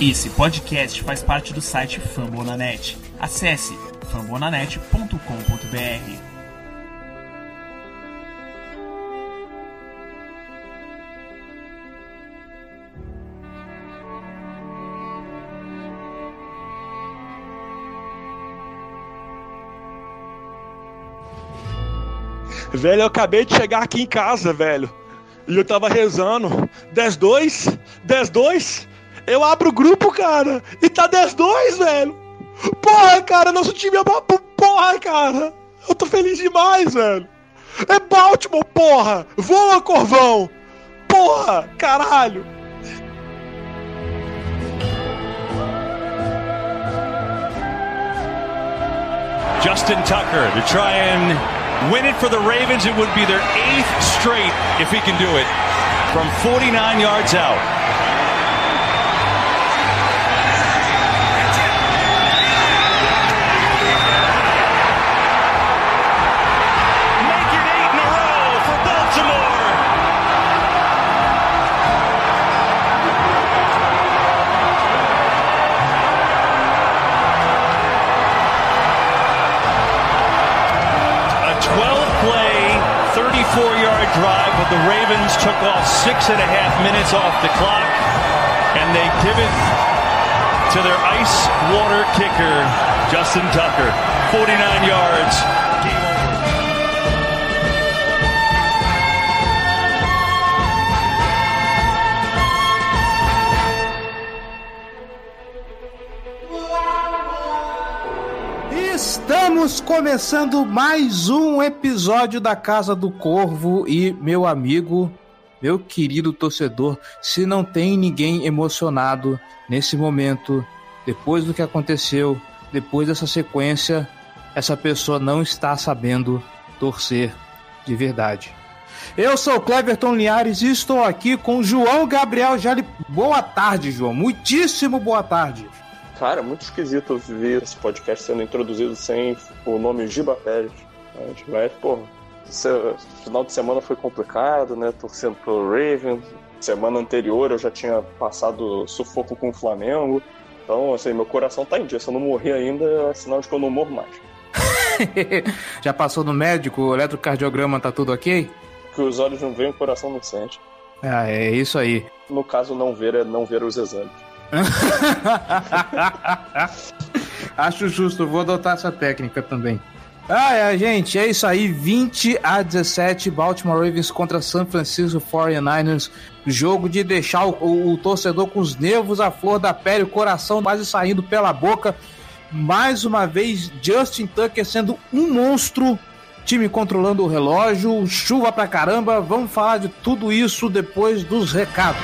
Esse podcast faz parte do site Fambonanet. Acesse fambonanet.com.br. Velho, eu acabei de chegar aqui em casa, velho. E eu tava rezando. 10-2? 10-2? Eu abro o grupo, cara. E tá 10-2, velho. Porra, cara, nosso time é uma porra, cara. Eu tô feliz demais, velho. É Baltimore, porra. Voa, Corvão. Porra, caralho. Justin Tucker to try and win it for the Ravens. It would be their eighth straight if he can do it from 49 yards out. But the Ravens took off six and a half minutes off the clock, and they give it to their ice water kicker, Justin Tucker. 49 yards. Estamos começando mais um episódio da Casa do Corvo e meu amigo, meu querido torcedor, se não tem ninguém emocionado nesse momento, depois do que aconteceu, depois dessa sequência, essa pessoa não está sabendo torcer de verdade. Eu sou Cleverton Linhares e estou aqui com João Gabriel Jali. Boa tarde, João. Muitíssimo boa tarde. Cara, muito esquisito ver esse podcast sendo introduzido sem o nome Giba Pérez. Mas, porra, esse final de semana foi complicado, né? Torcendo pro Ravens. Semana anterior eu já tinha passado sufoco com o Flamengo. Então, assim, meu coração tá em dia. Se eu não morrer ainda, é sinal de que eu não morro mais. Já passou no médico, o eletrocardiograma tá tudo ok? Que os olhos não veem, o coração não sente. Ah, é isso aí. No caso, não ver é não ver os exames. Acho justo, vou adotar essa técnica também. Ah, é, gente, é isso aí. 20 a 17, Baltimore Ravens contra San Francisco 49ers. Jogo de deixar o, o- o torcedor com os nervos à flor da pele, o coração quase saindo pela boca. Mais uma vez, Justin Tucker sendo um monstro. Time controlando o relógio, chuva pra caramba. Vamos falar de tudo isso depois dos recados.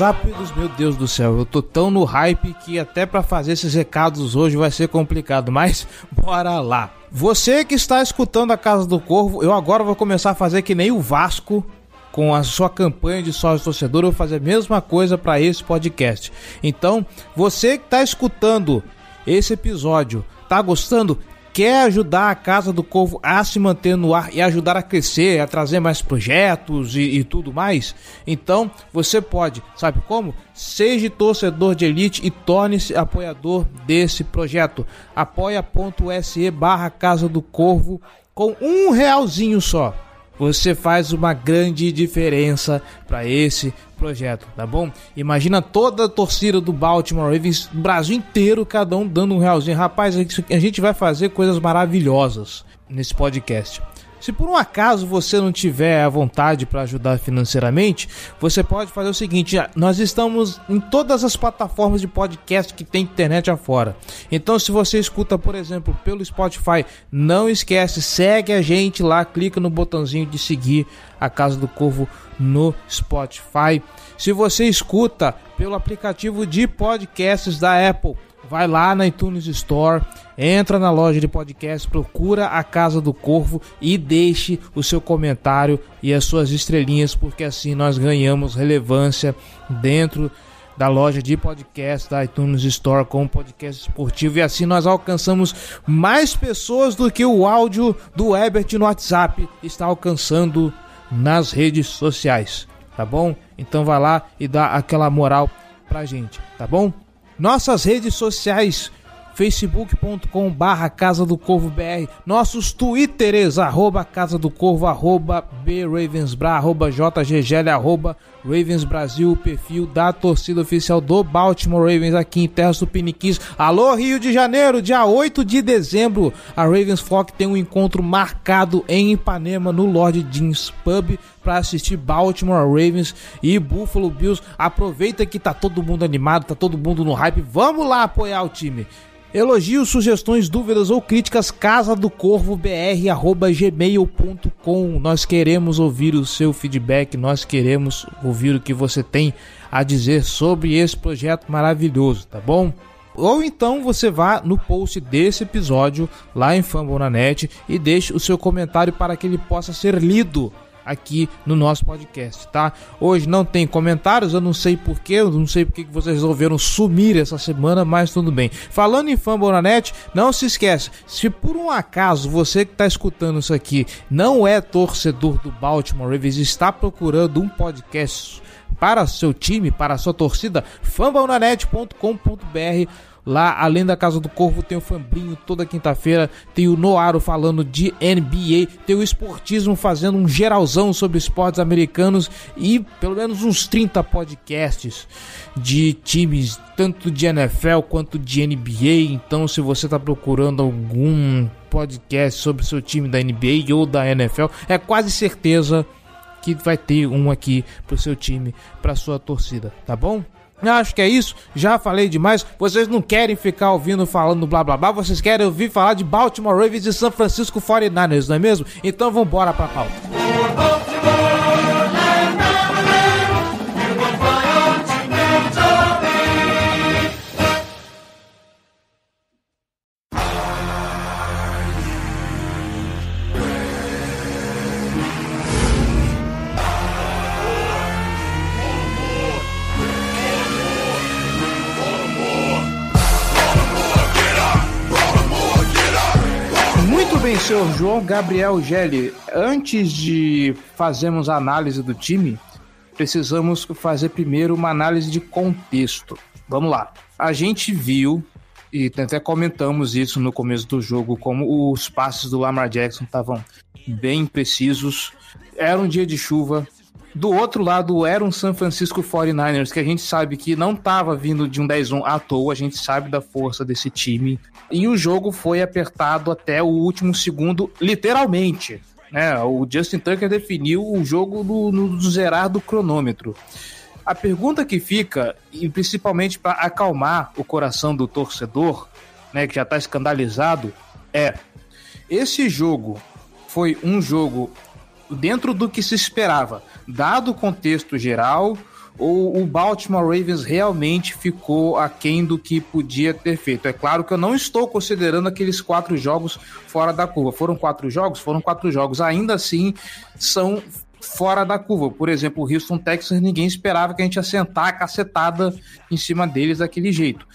Rápidos, meu Deus do céu, eu tô tão no hype que até pra fazer esses recados hoje vai ser complicado, mas bora lá. Você que está escutando a Casa do Corvo, eu agora vou começar a fazer que nem o Vasco com a sua campanha de sócio torcedor, eu vou fazer a mesma coisa para esse podcast. Então, você que está escutando esse episódio, tá gostando? Quer ajudar a Casa do Corvo a se manter no ar e ajudar a crescer, a trazer mais projetos e, e tudo mais? Então você pode, sabe como? Seja torcedor de elite e torne-se apoiador desse projeto. apoia.se barra Casa do Corvo com um realzinho só você faz uma grande diferença para esse projeto, tá bom? Imagina toda a torcida do Baltimore Ravens, Brasil inteiro, cada um dando um realzinho. Rapaz, a gente vai fazer coisas maravilhosas nesse podcast. Se por um acaso você não tiver a vontade para ajudar financeiramente, você pode fazer o seguinte: nós estamos em todas as plataformas de podcast que tem internet afora. Então, se você escuta, por exemplo, pelo Spotify, não esquece, segue a gente lá, clica no botãozinho de seguir a Casa do Corvo no Spotify. Se você escuta pelo aplicativo de podcasts da Apple, vai lá na iTunes Store, entra na loja de podcast, procura a Casa do Corvo e deixe o seu comentário e as suas estrelinhas, porque assim nós ganhamos relevância dentro da loja de podcast da iTunes Store com podcast esportivo e assim nós alcançamos mais pessoas do que o áudio do Ebert no WhatsApp está alcançando nas redes sociais, tá bom? Então vai lá e dá aquela moral pra gente, tá bom? Nossas redes sociais facebook.com barra Casa do Corvo BR, nossos twitters, arroba Casa do Corvo, arroba BRavensBra, arroba JGGL, arroba Ravens Brasil, o perfil da torcida oficial do Baltimore Ravens aqui em Terra Supiniquis. Alô Rio de Janeiro, dia 8 de dezembro, a Ravens Flock tem um encontro marcado em Ipanema, no Lord Jeans Pub, para assistir Baltimore Ravens e Buffalo Bills. Aproveita que tá todo mundo animado, tá todo mundo no hype. Vamos lá apoiar o time. Elogios, sugestões, dúvidas ou críticas, casa do corvo br@gmail.com. Nós queremos ouvir o seu feedback, nós queremos ouvir o que você tem a dizer sobre esse projeto maravilhoso, tá bom? Ou então você vá no post desse episódio lá em Fambonanet e deixe o seu comentário para que ele possa ser lido aqui no nosso podcast, tá? Hoje não tem comentários, eu não sei porquê, eu não sei porque que vocês resolveram sumir essa semana, mas tudo bem. Falando em Fambonanet, não se esqueça, se por um acaso você que está escutando isso aqui não é torcedor do Baltimore Ravens, está procurando um podcast para seu time, para sua torcida, fambonanet.com.br Lá, além da Casa do Corvo, tem o Fambrinho toda quinta-feira, tem o Noaro falando de NBA, tem o Esportismo fazendo um geralzão sobre esportes americanos e pelo menos uns 30 podcasts de times, tanto de NFL quanto de NBA. Então, se você está procurando algum podcast sobre seu time da NBA ou da NFL, é quase certeza que vai ter um aqui pro seu time, pra sua torcida, tá bom? Acho que é isso. Já falei demais. Vocês não querem ficar ouvindo falando blá blá blá. Vocês querem ouvir falar de Baltimore Ravens e San Francisco 49ers, não é mesmo? Então vamos embora pra pauta. Senhor João Gabriel Gelli. Antes de fazermos a análise do time, precisamos fazer primeiro uma análise de contexto. Vamos lá. A gente viu, e até comentamos isso no começo do jogo, como os passes do Lamar Jackson estavam bem precisos. Era um dia de chuva, do outro lado era um San Francisco 49ers, que a gente sabe que não estava vindo de um 10-1 à toa, a gente sabe da força desse time. E o jogo foi apertado até o último segundo, literalmente. Né? O Justin Tucker definiu o jogo no, no zerar do cronômetro. A pergunta que fica, e principalmente para acalmar o coração do torcedor, né, que já está escandalizado, é: esse jogo foi um jogo dentro do que se esperava, dado o contexto geral, ou o Baltimore Ravens realmente ficou aquém do que podia ter feito. É claro que eu não estou considerando aqueles quatro jogos fora da curva. Foram quatro jogos? Foram quatro jogos. Ainda assim, são fora da curva. Por exemplo, o Houston Texans, ninguém esperava que a gente ia sentar a cacetada em cima deles daquele jeito.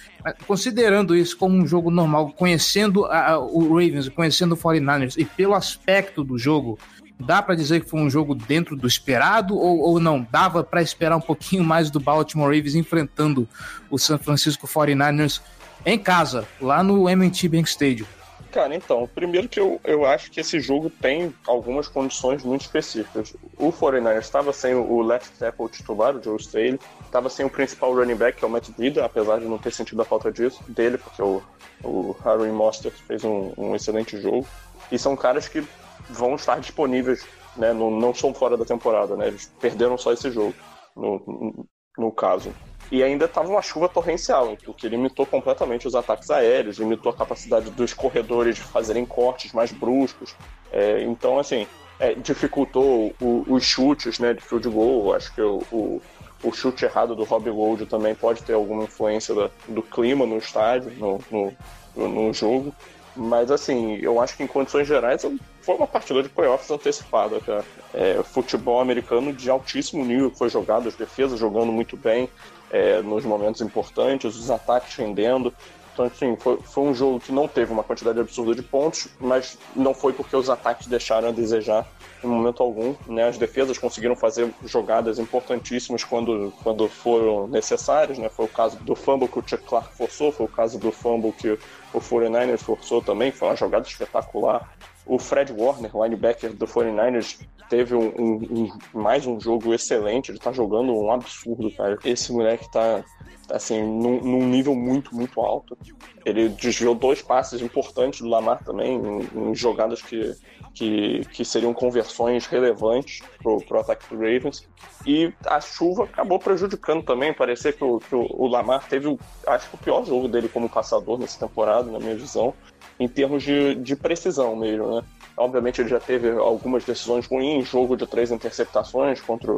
Considerando isso como um jogo normal, conhecendo a, o Ravens, conhecendo o 49ers e pelo aspecto do jogo, Dá para dizer que foi um jogo dentro do esperado ou, ou não? Dava para esperar um pouquinho mais do Baltimore Ravens enfrentando o San Francisco 49ers em casa, lá no M&T Bank Stadium? Cara, então, primeiro que eu, eu acho que esse jogo tem algumas condições muito específicas. O 49ers estava sem o left tackle titular, o Joe Staley, estava sem o principal running back, que é o Matt Vida, apesar de não ter sentido a falta disso, dele, porque o, o Harry Mostert fez um, um excelente jogo. E são caras que vão estar disponíveis, né? Não, não são fora da temporada, né? Eles perderam só esse jogo, no, no caso. E ainda estava uma chuva torrencial, o que limitou completamente os ataques aéreos, limitou a capacidade dos corredores de fazerem cortes mais bruscos. É, então, assim, é, dificultou o, os chutes né, de field goal. Acho que o, o, o chute errado do Robbie Gold também pode ter alguma influência do, do clima no estádio, no, no, no, jogo. Mas, assim, eu acho que em condições gerais foi uma partida de playoffs antecipada, cara. É, futebol americano de altíssimo nível que foi jogado, as defesas jogando muito bem é, nos momentos importantes, os ataques rendendo. Então, assim, foi, foi um jogo que não teve uma quantidade absurda de pontos, mas não foi porque os ataques deixaram a desejar em momento algum. Né? As defesas conseguiram fazer jogadas importantíssimas quando, quando foram necessárias. Né? Foi o caso do fumble que o Chuck Clark forçou, foi o caso do fumble que o 49ers forçou também, foi uma jogada espetacular. O Fred Warner, linebacker do 49ers, teve um, um, um, mais um jogo excelente. Ele tá jogando um absurdo, cara. Esse moleque tá, assim, num, num, nível muito, muito alto. Ele desviou dois passes importantes do Lamar também, em, em jogadas que, que, que, seriam conversões relevantes pro, pro ataque do Ravens. E a chuva acabou prejudicando também. Parecia que o, que o Lamar teve, o, acho que o pior jogo dele como passador nessa temporada, na minha visão em termos de, de precisão mesmo, né? Obviamente ele já teve algumas decisões ruins, jogo de três interceptações contra,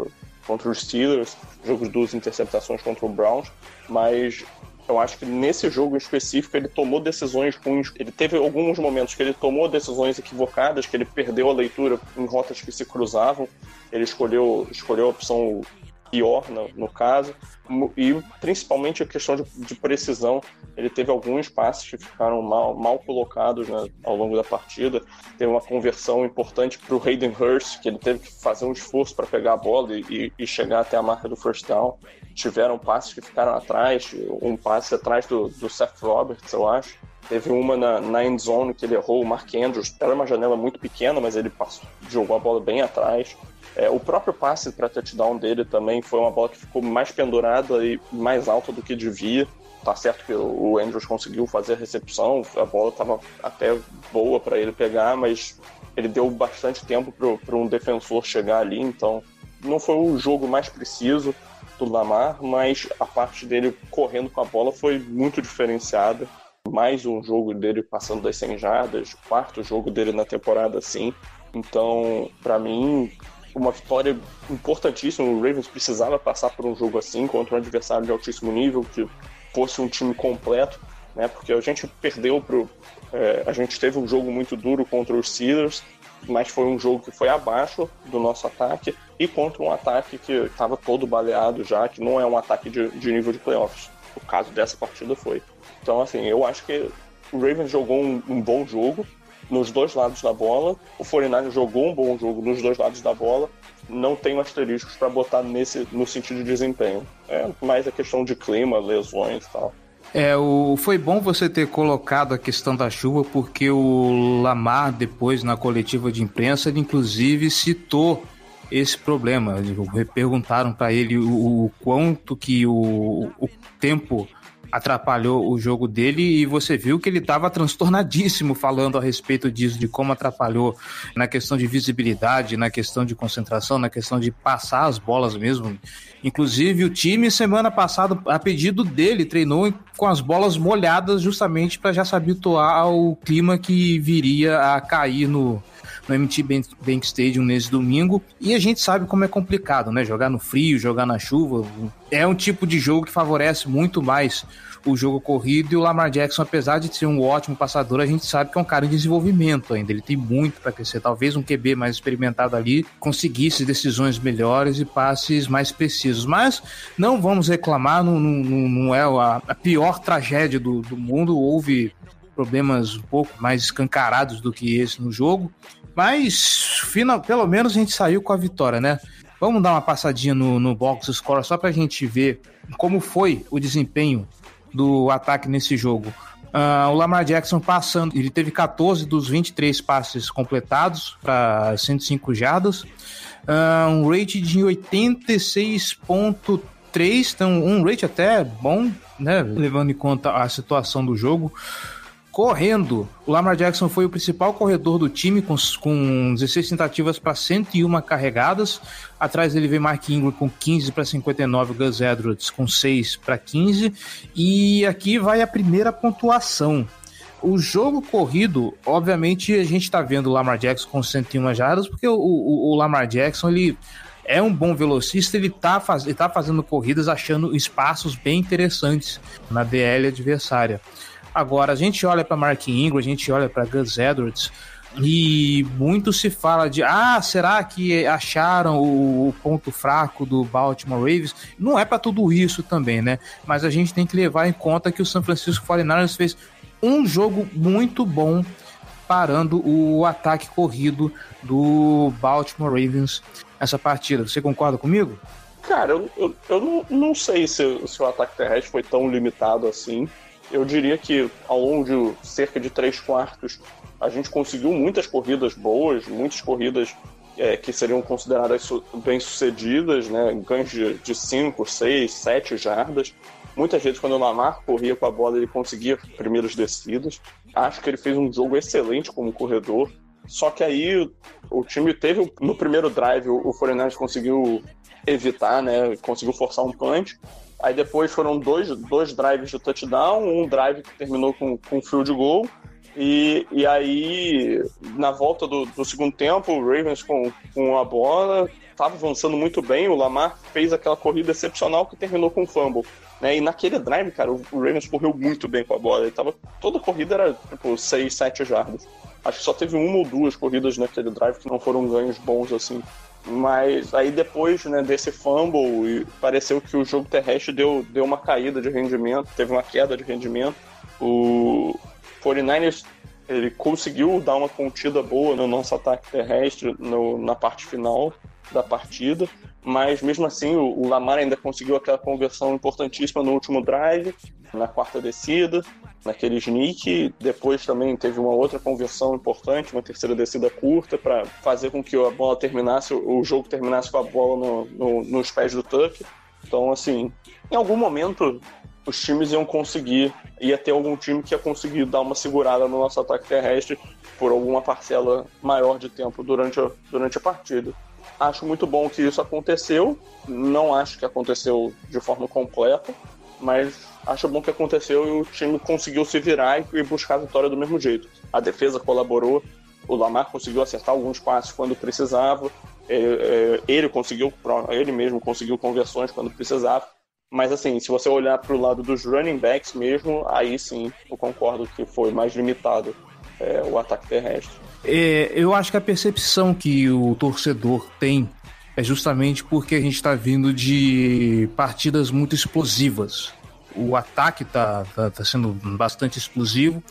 contra os Steelers, jogo de duas interceptações contra o Browns, mas eu acho que nesse jogo em específico ele tomou decisões ruins. Ele teve alguns momentos que ele tomou decisões equivocadas, que ele perdeu a leitura em rotas que se cruzavam. Ele escolheu, escolheu a opção pior no, no caso, e principalmente a questão de, de, precisão. Ele teve alguns passes que ficaram mal, mal colocados né, ao longo da partida. Teve uma conversão importante para o Hayden Hurst, que ele teve que fazer um esforço para pegar a bola e, e, chegar até a marca do first down. Tiveram passes que ficaram atrás, um passe atrás do, do Seth Roberts, eu acho. Teve uma na, na end zone que ele errou, o Mark Andrews. Era uma janela muito pequena, mas ele passou, jogou a bola bem atrás. É, o próprio passe para touchdown dele também foi uma bola que ficou mais pendurada e mais alta do que devia. Tá certo que o Andrews conseguiu fazer a recepção, a bola estava até boa para ele pegar, mas ele deu bastante tempo para um defensor chegar ali, então não foi o jogo mais preciso do Lamar, mas a parte dele correndo com a bola foi muito diferenciada. Mais um jogo dele passando das 100 jardas, quarto jogo dele na temporada assim. Então, para mim, uma vitória importantíssima. O Ravens precisava passar por um jogo assim contra um adversário de altíssimo nível, que fosse um time completo, né? Porque a gente perdeu pro. É, a gente teve um jogo muito duro contra os Steelers, mas foi um jogo que foi abaixo do nosso ataque e contra um ataque que estava todo baleado já, que não é um ataque de, de nível de playoffs. O caso dessa partida foi. Então, assim, eu acho que o Ravens jogou um, um bom jogo, nos dois lados da bola. O 49 jogou um bom jogo nos dois lados da bola. Não tenho asteriscos para botar nesse no sentido de desempenho. É mais a questão de clima, lesões e tal. É, o, foi bom você ter colocado a questão da chuva, porque o Lamar, depois na coletiva de imprensa, ele inclusive citou esse problema. Perguntaram para ele o, o, quanto que o, o tempo atrapalhou o jogo dele e você viu que ele estava transtornadíssimo falando a respeito disso, de como atrapalhou na questão de visibilidade, na questão de concentração, na questão de passar as bolas mesmo. Inclusive, o time, semana passada, a pedido dele, treinou com as bolas molhadas justamente para já se habituar ao clima que viria a cair no, no MT Bank Stadium nesse domingo. E a gente sabe como é complicado, né? Jogar no frio, jogar na chuva. É um tipo de jogo que favorece muito mais o jogo corrido e o Lamar Jackson, apesar de ser um ótimo passador, a gente sabe que é um cara em desenvolvimento ainda. Ele tem muito para crescer. Talvez um QB mais experimentado ali conseguisse decisões melhores e passes mais precisos. Mas não vamos reclamar, não, não, não é a, pior tragédia do, do mundo. Houve problemas um pouco mais escancarados do que esse no jogo. Mas final, pelo menos a gente saiu com a vitória, né? Vamos dar uma passadinha no, no box score só para a gente ver como foi o desempenho do ataque nesse jogo. Uh, o Lamar Jackson passando, ele teve 14 dos 23 passes completados para 105 jardas, uh, um rate de 86.3, então um rate até bom, né, levando em conta a situação do jogo Correndo, o Lamar Jackson foi o principal corredor do time, com, com 16 tentativas para 101 carregadas. Atrás dele vem Mark Ingram com 15 para 59, Gus Edwards com 6 para 15. E aqui vai a primeira pontuação. O jogo corrido, obviamente, a gente está vendo o Lamar Jackson com 101 jardas, porque o, o, o Lamar Jackson ele é um bom velocista, ele está faz, ele tá fazendo corridas achando espaços bem interessantes na DL adversária. Agora, a gente olha para Mark Ingram, a gente olha para Gus Edwards, e muito se fala de ah, será que acharam o, ponto fraco do Baltimore Ravens? Não é para tudo isso também, né? Mas a gente tem que levar em conta que o San Francisco 49ers fez um jogo muito bom parando o ataque corrido do Baltimore Ravens essa partida. Você concorda comigo? Cara, eu, eu, eu não, não sei se, se o ataque terrestre foi tão limitado assim. Eu diria que ao longo de cerca de três quartos a gente conseguiu muitas corridas boas, muitas corridas é, que seriam consideradas bem sucedidas, né? ganhos de 5, 6, 7 jardas. Muitas vezes, quando o Lamar corria com a bola, ele conseguia primeiras descidas. Acho que ele fez um jogo excelente como corredor. Só que aí o time teve, no primeiro drive, o Foreigners conseguiu evitar, né? Conseguiu forçar um punch. Aí depois foram dois, dois drives de touchdown, um drive que terminou com, com field goal. E, e aí, na volta do, do segundo tempo, o Ravens com, com a bola estava avançando muito bem. O Lamar fez aquela corrida excepcional que terminou com fumble. Né? E naquele drive, cara, o, o Ravens correu muito bem com a bola. Ele tava, toda corrida era tipo 6, 7 jardas. Acho que só teve uma ou duas corridas naquele drive que não foram ganhos bons assim. Mas aí depois né, desse fumble, pareceu que o jogo terrestre deu, deu uma caída de rendimento, teve uma queda de rendimento. O 49ers ele conseguiu dar uma contida boa no nosso ataque terrestre no, na parte final da partida, mas mesmo assim o, o Lamar ainda conseguiu aquela conversão importantíssima no último drive, na quarta descida, naquele sneak. Depois também teve uma outra conversão importante, uma terceira descida curta, para fazer com que a bola terminasse, o jogo terminasse com a bola no, no, nos pés do Tuck. Então, assim, em algum momento os times iam conseguir, ia ter algum time que ia conseguir dar uma segurada no nosso ataque terrestre por alguma parcela maior de tempo durante a, durante a partida. Acho muito bom que isso aconteceu. Não acho que aconteceu de forma completa, mas acho bom que aconteceu e o time conseguiu se virar e buscar a vitória do mesmo jeito. A defesa colaborou, o Lamar conseguiu acertar alguns passes quando precisava, é, é, ele conseguiu, ele mesmo conseguiu conversões quando precisava. Mas assim, se você olhar para o lado dos running backs mesmo, aí sim eu concordo que foi mais limitado é, o ataque terrestre. É, eu acho que a percepção que o torcedor tem é justamente porque a gente está vindo de partidas muito explosivas. O ataque está tá, tá sendo bastante explosivo,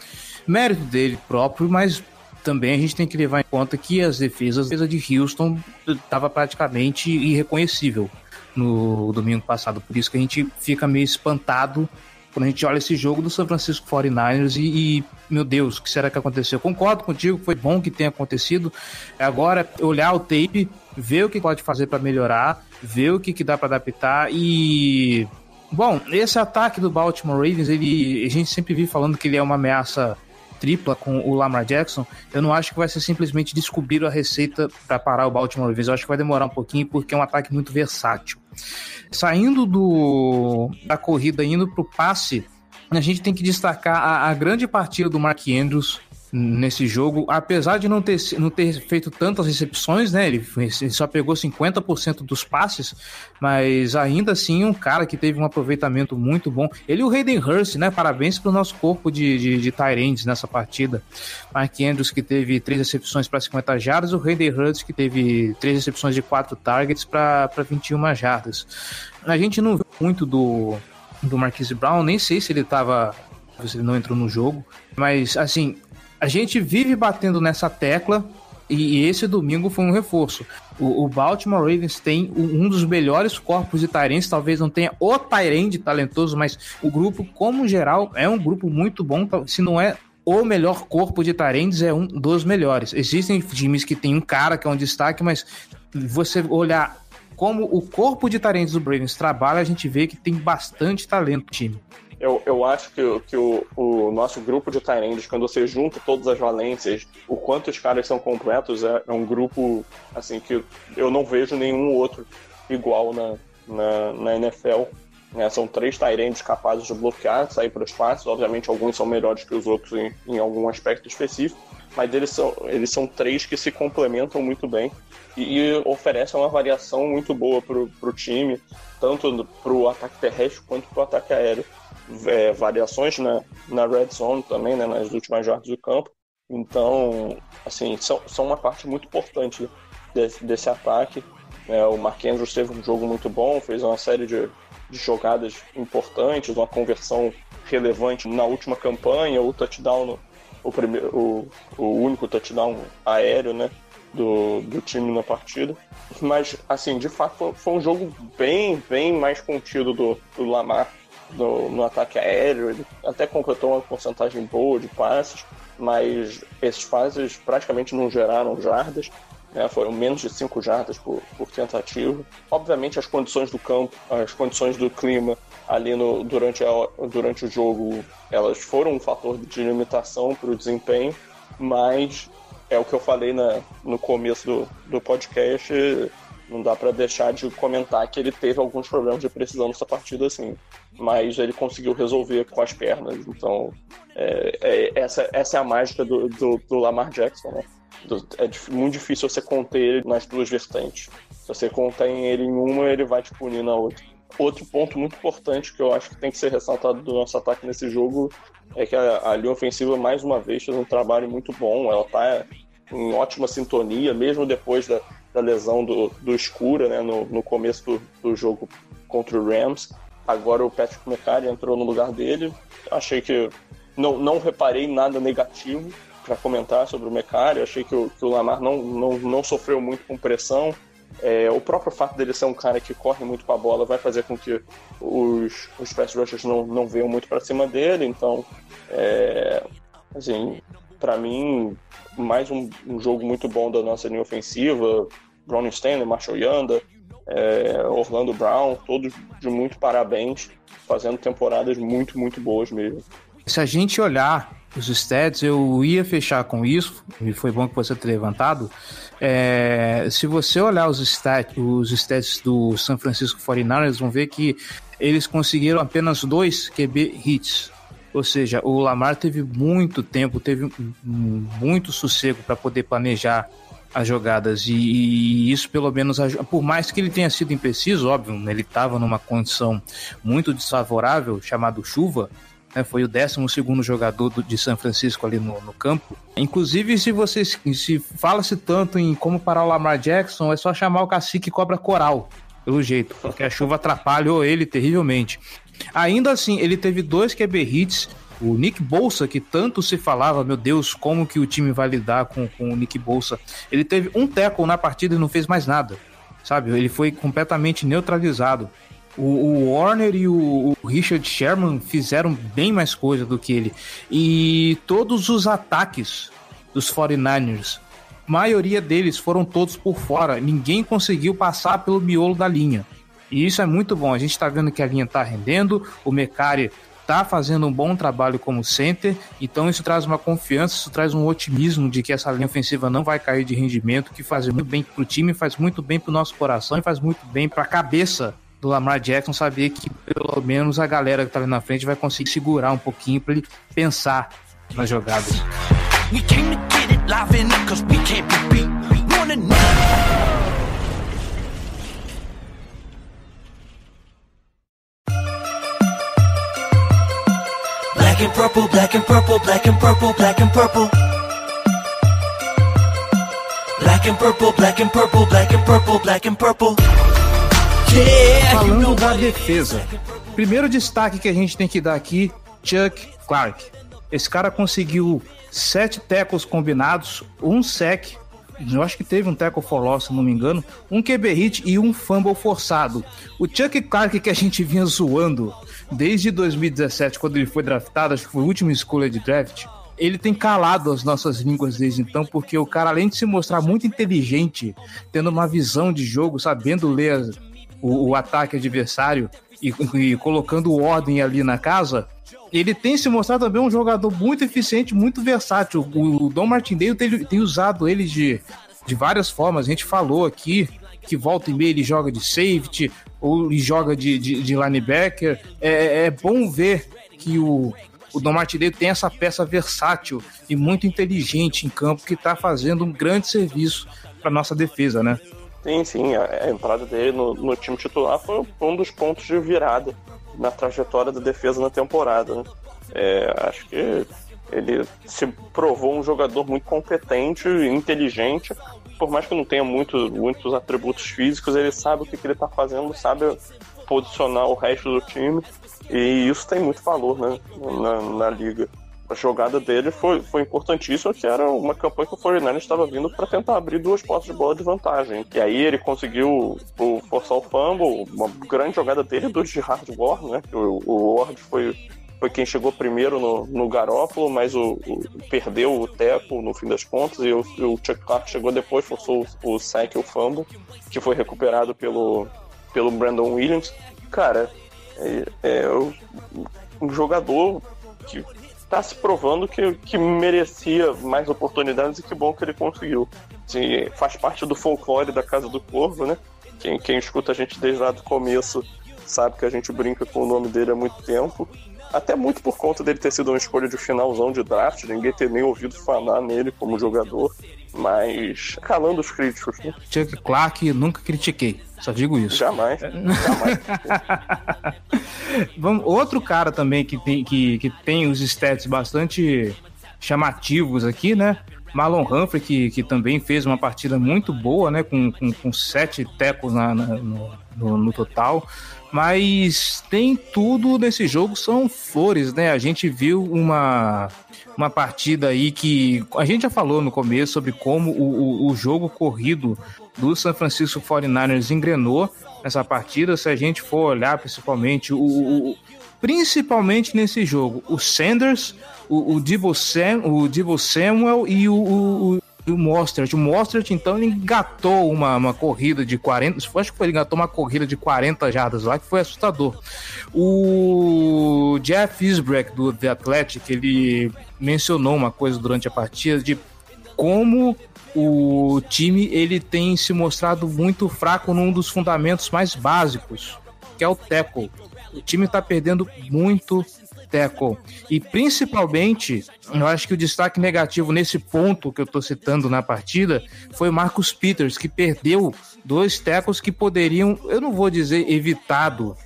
mérito dele próprio, mas também a gente tem que levar em conta que as defesas, de Houston estava praticamente irreconhecível no domingo passado. Por isso que a gente fica meio espantado quando a gente olha esse jogo do San Francisco 49ers e, e, meu Deus, o que será que aconteceu? Concordo contigo, foi bom que tenha acontecido. Agora, olhar o tape, ver o que pode fazer para melhorar, ver o que, que dá para adaptar e. Bom, esse ataque do Baltimore Ravens, ele, a gente sempre vive falando que ele é uma ameaça tripla com o Lamar Jackson, eu não acho que vai ser simplesmente descobrir a receita para parar o Baltimore Ravens. Eu acho que vai demorar um pouquinho porque é um ataque muito versátil. Saindo do da corrida indo para o passe, a gente tem que destacar a, a grande partida do Mark Andrews, nesse jogo, apesar de não ter, não ter feito tantas recepções, né? Ele, ele só pegou 50% dos passes, mas ainda assim um cara que teve um aproveitamento muito bom. Ele e o Hayden Hurst, né? Parabéns para o nosso corpo de, de, de nessa partida. Mark Andrews que teve três recepções para 50 jardas, o Hayden Hurst que teve três recepções de quatro targets para 21 jardas. A gente não viu muito do, do Marquise Brown, nem sei se ele estava se ele não entrou no jogo, mas assim, a gente vive batendo nessa tecla e esse domingo foi um reforço. O, Baltimore Ravens tem um dos melhores corpos de Tyrants, talvez não tenha o Tyrande talentoso, mas o grupo, como geral, é um grupo muito bom, se não é o melhor corpo de Tyrants, é um dos melhores. Existem times que tem um cara que é um destaque, mas você olhar como o corpo de Tyrants do Ravens trabalha, a gente vê que tem bastante talento no time. Eu, eu acho que, que o, o nosso grupo de Tyrands, quando você junta todas as valências, o quanto os caras são completos, é, é um grupo assim que eu não vejo nenhum outro igual na, na, na NFL. Né? São três Tyrands capazes de bloquear, sair para os passes. Obviamente, alguns são melhores que os outros em, em algum aspecto específico, mas eles são, eles são três que se complementam muito bem e, e oferecem uma variação muito boa para o time, tanto para o ataque terrestre quanto para o ataque aéreo. É, variações na, na red zone também, né, nas últimas jardas do campo. Então, assim, são, são uma parte muito importante desse, desse ataque. É, o Mark Andrews teve um jogo muito bom, fez uma série de, de jogadas importantes, uma conversão relevante na última campanha, o touchdown, o, primeiro, o, o único touchdown aéreo, né? Do, do time na partida. Mas, assim, de fato, foi, foi um jogo bem, bem mais contido do, do Lamar no, no, ataque aéreo. Ele até completou uma porcentagem boa de passes, mas esses passes praticamente não geraram jardas né, foram menos de 5 jardas por, por tentativa. Obviamente, as condições do campo, as condições do clima ali no, durante, a, durante o jogo, elas foram um fator de limitação para o desempenho, mas é o que eu falei na, no começo do, do podcast. Não dá para deixar de comentar que ele teve alguns problemas de precisão nessa partida, assim. Mas ele conseguiu resolver com as pernas. Então, é, é, essa, essa é a mágica do, do, do Lamar Jackson, né? é muito difícil você conter ele nas duas vertentes. Se você contém ele em uma, ele vai te punir na outra. Outro ponto muito importante que eu acho que tem que ser ressaltado do nosso ataque nesse jogo é que a, a linha ofensiva, mais uma vez, fez um trabalho muito bom. Ela está em ótima sintonia, mesmo depois da, da lesão do, do Escura, né, no, no começo do, do jogo contra o Rams. Agora o Patrick McCarry entrou no lugar dele. Achei que não, não reparei nada negativo para comentar sobre o Mecari. achei que o, que o Lamar não, não, não sofreu muito com pressão. É, o próprio fato dele ser um cara que corre muito com a bola vai fazer com que os, os pass rushers não, não venham muito para cima dele. Então, é, assim, para mim, mais um, um, jogo muito bom da nossa linha ofensiva. Brownie Stanley, Marshall Yanda, é, Orlando Brown, todos de muito parabéns, fazendo temporadas muito, muito boas mesmo. Se a gente olhar os stats, eu ia fechar com isso, e foi bom que você tenha levantado. É, se você olhar os stats, os stats do San Francisco 49ers, vão ver que eles conseguiram apenas dois QB hits. Ou seja, o Lamar teve muito tempo, teve muito sossego para poder planejar as jogadas. E, e, isso, pelo menos, por mais que ele tenha sido impreciso, óbvio, ele estava numa condição muito desfavorável, chamado chuva, né, foi o 12 jogador do, de São Francisco ali no, no, campo. Inclusive, se você se fala-se tanto em como parar o Lamar Jackson, é só chamar o cacique cobra coral, pelo jeito, porque a chuva atrapalhou ele terrivelmente. Ainda assim, ele teve dois QB hits. O Nick Bolsa, que tanto se falava, meu Deus, como que o time vai lidar com, com o Nick Bolsa. Ele teve um tackle na partida e não fez mais nada. Sabe? Ele foi completamente neutralizado. O, Warner e o, o, Richard Sherman fizeram bem mais coisa do que ele. E todos os ataques dos 49ers, maioria deles foram todos por fora. Ninguém conseguiu passar pelo miolo da linha. E isso é muito bom. A gente está vendo que a linha está rendendo, o Mecari está fazendo um bom trabalho como center, então isso traz uma confiança, isso traz um otimismo de que essa linha ofensiva não vai cair de rendimento, que faz muito bem para o time, faz muito bem para o nosso coração e faz muito bem para a cabeça do Lamar Jackson saber que pelo menos a galera que tá ali na frente vai conseguir segurar um pouquinho para ele pensar nas jogadas. Black purple, black and purple, black and purple, black and purple. Black and purple, black and purple, black and purple, black and purple. Falando da defesa, primeiro destaque que a gente tem que dar aqui, Chuck Clark. Esse cara conseguiu sete tackles combinados, um sec, eu acho que teve um tackle for loss, se não me engano, um QB hit e um fumble forçado. O Chuck Clark que a gente vinha zoando desde 2017, quando ele foi draftado, acho que foi a última escolha de draft, ele tem calado as nossas línguas desde então, porque o cara, além de se mostrar muito inteligente, tendo uma visão de jogo, sabendo ler as, o, o ataque adversário e, e, colocando ordem ali na casa, ele tem se mostrado também um jogador muito eficiente, muito versátil. O, o Dom Martindale tem, tem usado ele de, de várias formas. A gente falou aqui que volta e meia ele joga de safety ou ele joga de, de, de linebacker. É, é bom ver que o, o Dom tem essa peça versátil e muito inteligente em campo que está fazendo um grande serviço para nossa defesa, né? Sim, sim. A, entrada dele no, no, time titular foi um dos pontos de virada na trajetória da defesa na temporada. Né? É, acho que ele se provou um jogador muito competente, inteligente. Por mais que não tenha muito, muitos atributos físicos, ele sabe o que, que ele está fazendo, sabe posicionar o resto do time. E isso tem muito valor né, na, na liga. A jogada dele foi, foi importantíssima, que era uma campanha que o 49 estava vindo para tentar abrir duas postas de bola de vantagem. E aí ele conseguiu o, forçar o fumble, uma grande jogada dele do Gerard Ward, né? O, o Ward foi, foi quem chegou primeiro no, no Garópolo, mas o, o, perdeu o teco no fim das contas, e o, o Chuck Clark chegou depois, forçou o, o sack e o fumble, que foi recuperado pelo, pelo Brandon Williams. Cara, é, é um jogador que está se provando que, que merecia mais oportunidades e que bom que ele conseguiu. Assim, faz parte do folclore da Casa do Corvo, né? Quem, quem escuta a gente desde lá do começo sabe que a gente brinca com o nome dele há muito tempo. Até muito por conta dele ter sido uma escolha de finalzão de draft, ninguém ter nem ouvido falar nele como jogador, mas calando os críticos. Né? Chuck Clark, nunca critiquei, só digo isso. Jamais. jamais. Vamos, outro cara também que tem, que, que tem os stats bastante chamativos aqui, né? Marlon Humphrey, que, que também fez uma partida muito boa, né? Com, com, com sete tecos na, na no, no, no, total. Mas tem tudo nesse jogo, são flores, né? A gente viu uma, uma partida aí que a gente já falou no começo sobre como o, o, o jogo corrido do San Francisco 49ers engrenou nessa partida. Se a gente for olhar principalmente o, o principalmente nesse jogo, o Sanders, o, o, Debo, Sam, o Debo Samuel e o, o, o Mostert. O Mostert, então, ele engatou uma, uma corrida de 40. Acho que foi, ele engatou uma corrida de 40 jardas lá, que foi assustador. O Jeff Isbreck, do The Athletic, ele mencionou uma coisa durante a partida de como o time ele tem se mostrado muito fraco num dos fundamentos mais básicos, que é o tackle. O time está perdendo muito tackle. E principalmente, eu acho que o destaque negativo nesse ponto que eu estou citando na partida foi o Marcus Peters, que perdeu dois tackles que poderiam, eu não vou dizer evitado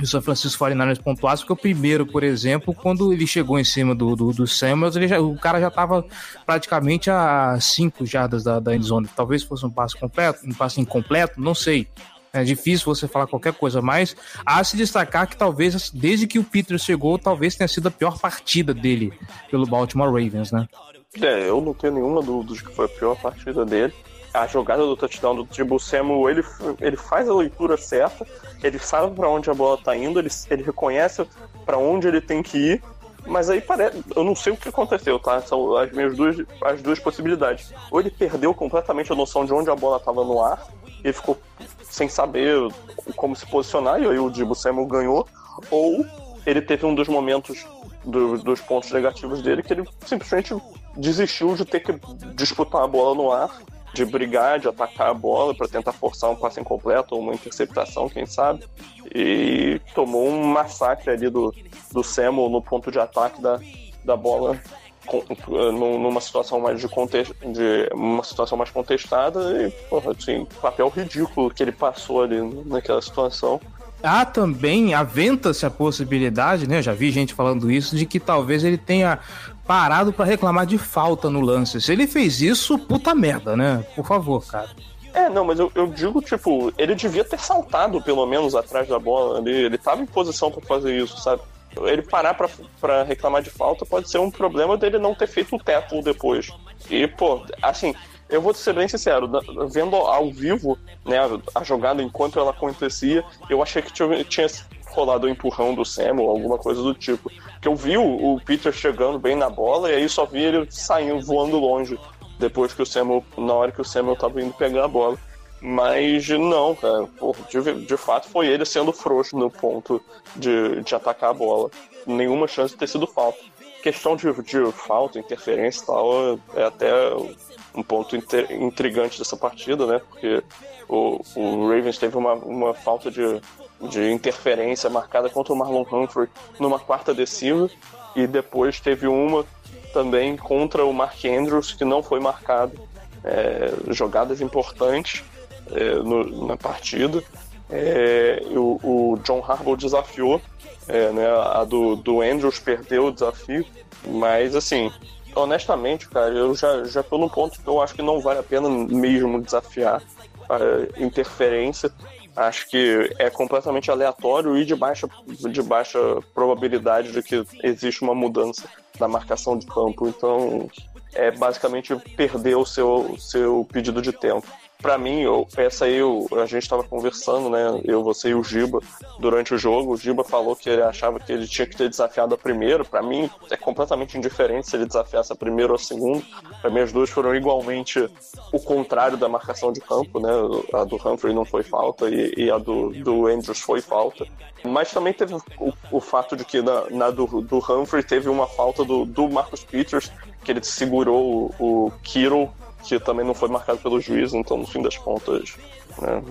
o São Francisco 49ers pontuasse, porque o primeiro, por exemplo, quando ele chegou em cima do, do, do Samuels, já, o cara já estava praticamente a 5 jardas da, da endzone. Talvez fosse um passe completo, um passe incompleto, não sei. É difícil você falar qualquer coisa, mas há se destacar que talvez, desde que o Peter chegou, talvez tenha sido a pior partida dele pelo Baltimore Ravens, né? É, eu não tenho nenhuma dúvida de que foi a pior partida dele. A jogada do touchdown do Tribu Samuel, ele, ele faz a leitura certa, ele sabe para onde a bola tá indo, ele, ele reconhece para onde ele tem que ir, mas aí parece. Eu não sei o que aconteceu, tá? São as minhas duas, as duas possibilidades. Ou ele perdeu completamente a noção de onde a bola estava no ar, ele ficou sem saber como se posicionar, e aí o Dibu Samuel ganhou, ou ele teve um dos momentos do, dos pontos negativos dele que ele simplesmente desistiu de ter que disputar a bola no ar, de brigar, de atacar a bola para tentar forçar um passe incompleto ou uma interceptação, quem sabe, e tomou um massacre ali do, do Samuel no ponto de ataque da, da bola numa situação mais de, contexto, de uma situação mais contestada e, porra, assim, papel ridículo que ele passou ali naquela situação. Há também, aventa-se a possibilidade, né? Eu já vi gente falando isso, de que talvez ele tenha parado para reclamar de falta no lance. Se ele fez isso, puta merda, né? Por favor, cara. É, não, mas eu, eu digo, tipo, ele devia ter saltado pelo menos atrás da bola. Ele, ele tava em posição para fazer isso, sabe? Ele parar para reclamar de falta pode ser um problema dele não ter feito o teto depois. E, pô, assim, eu vou ser bem sincero, vendo ao vivo né, a jogada enquanto ela acontecia, eu achei que tinha, tinha rolado o um empurrão do Sam ou alguma coisa do tipo. Que eu vi o, o, Peter chegando bem na bola e aí só vi ele saindo, voando longe, depois que o Samuel, na hora que o Samuel tava indo pegar a bola. Mas não, cara. De, de, fato foi ele sendo frouxo no ponto de, de atacar a bola. Nenhuma chance de ter sido falta. Questão de, de falta, interferência e tal, é até um ponto intrigante dessa partida, né? Porque o, o Ravens teve uma, uma falta de, de interferência marcada contra o Marlon Humphrey numa quarta descida e depois teve uma também contra o Mark Andrews que não foi marcado. É, jogadas importantes é, no, na partida. É, o, o, John Harbaugh desafiou, é, né, a do, do Andrews perdeu o desafio, mas assim, honestamente, cara, eu já, já tô num ponto que eu acho que não vale a pena mesmo desafiar a interferência. Acho que é completamente aleatório e de baixa, de baixa probabilidade de que existe uma mudança na marcação de campo. Então, é basicamente perder o seu, seu pedido de tempo para mim, eu, essa aí eu, a gente estava conversando, né? Eu, você e o Giba durante o jogo. O Giba falou que ele achava que ele tinha que ter desafiado a primeiro. Para mim, é completamente indiferente se ele desafiasse a primeiro ou a segundo. Para mim, as duas foram igualmente o contrário da marcação de campo, né? A do Humphrey não foi falta e, e a do, do Andrews foi falta. Mas também teve o, o fato de que na, na do, do, Humphrey teve uma falta do, do Marcus Peters, que ele segurou o, o Kiro que também não foi marcado pelo juiz, então no fim das contas, né,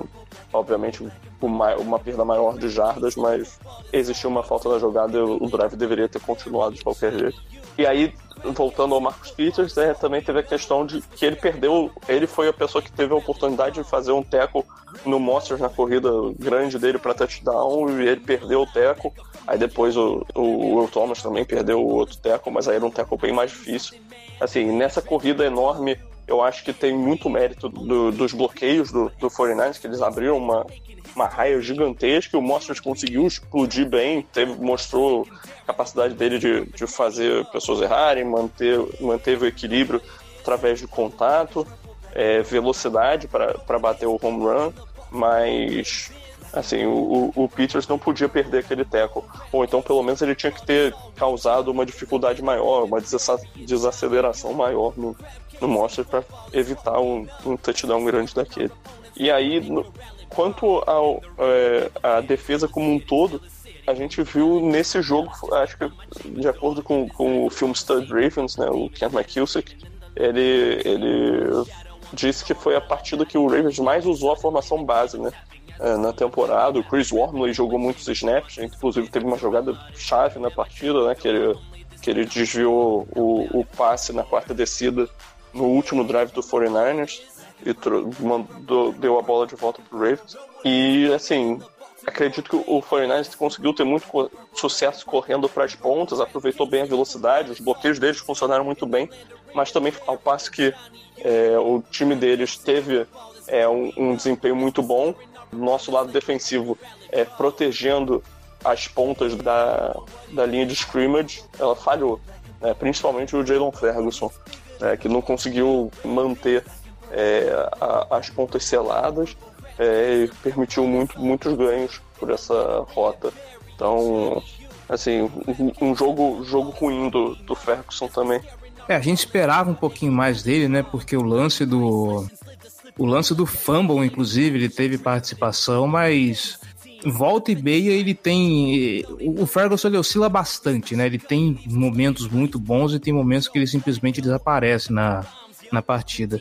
obviamente uma, perda maior de jardas, mas existiu uma falta na jogada o drive deveria ter continuado de qualquer jeito. E aí, voltando ao Marcos Peters, né, também teve a questão de que ele perdeu, ele foi a pessoa que teve a oportunidade de fazer um teco no Monsters na corrida grande dele para touchdown e ele perdeu o teco. Aí depois o, o Will Thomas também perdeu o outro teco, mas aí era um teco bem mais difícil. Assim, nessa corrida enorme eu acho que tem muito mérito do, dos bloqueios do, do 49ers, que eles abriram uma, uma raia gigantesca o Monsters conseguiu explodir bem, teve, mostrou a capacidade dele de, de fazer pessoas errarem, manter, manteve o equilíbrio através de contato, é, velocidade para bater o home run, mas assim, o, o, Peters não podia perder aquele teco. Ou então, pelo menos, ele tinha que ter causado uma dificuldade maior, uma desaceleração maior no, no Monster para evitar um, um touchdown grande daquele. E aí, no, quanto ao, é, a defesa como um todo, a gente viu nesse jogo, acho que de acordo com, com o filme Stud Ravens, né, o Kent McKissick, ele, ele disse que foi a partida que o Ravens mais usou a formação base, né? É, na temporada. O Chris Wormley jogou muitos snaps, inclusive teve uma jogada chave na partida, né? Que ele, que ele desviou o, o passe na quarta descida no último drive do 49ers e mandou, deu a bola de volta pro Ravens. E assim, acredito que o 49ers conseguiu ter muito co sucesso correndo para as pontas, aproveitou bem a velocidade, os bloqueios deles funcionaram muito bem, mas também ao passo que é, o time deles teve é, um, um, desempenho muito bom, nosso lado defensivo é, protegendo as pontas da, da linha de scrimmage, ela falhou, né, principalmente o Jalen Ferguson é, que não conseguiu manter é, a, as pontas seladas é, e permitiu muito, muitos ganhos por essa rota. Então, assim, um, um jogo, jogo ruim do, do Ferguson também. É, a gente esperava um pouquinho mais dele, né? Porque o lance do. O lance do fumble, inclusive, ele teve participação, mas volta e meia ele tem. O Ferguson ele oscila bastante, né? Ele tem momentos muito bons e tem momentos que ele simplesmente desaparece na, na partida.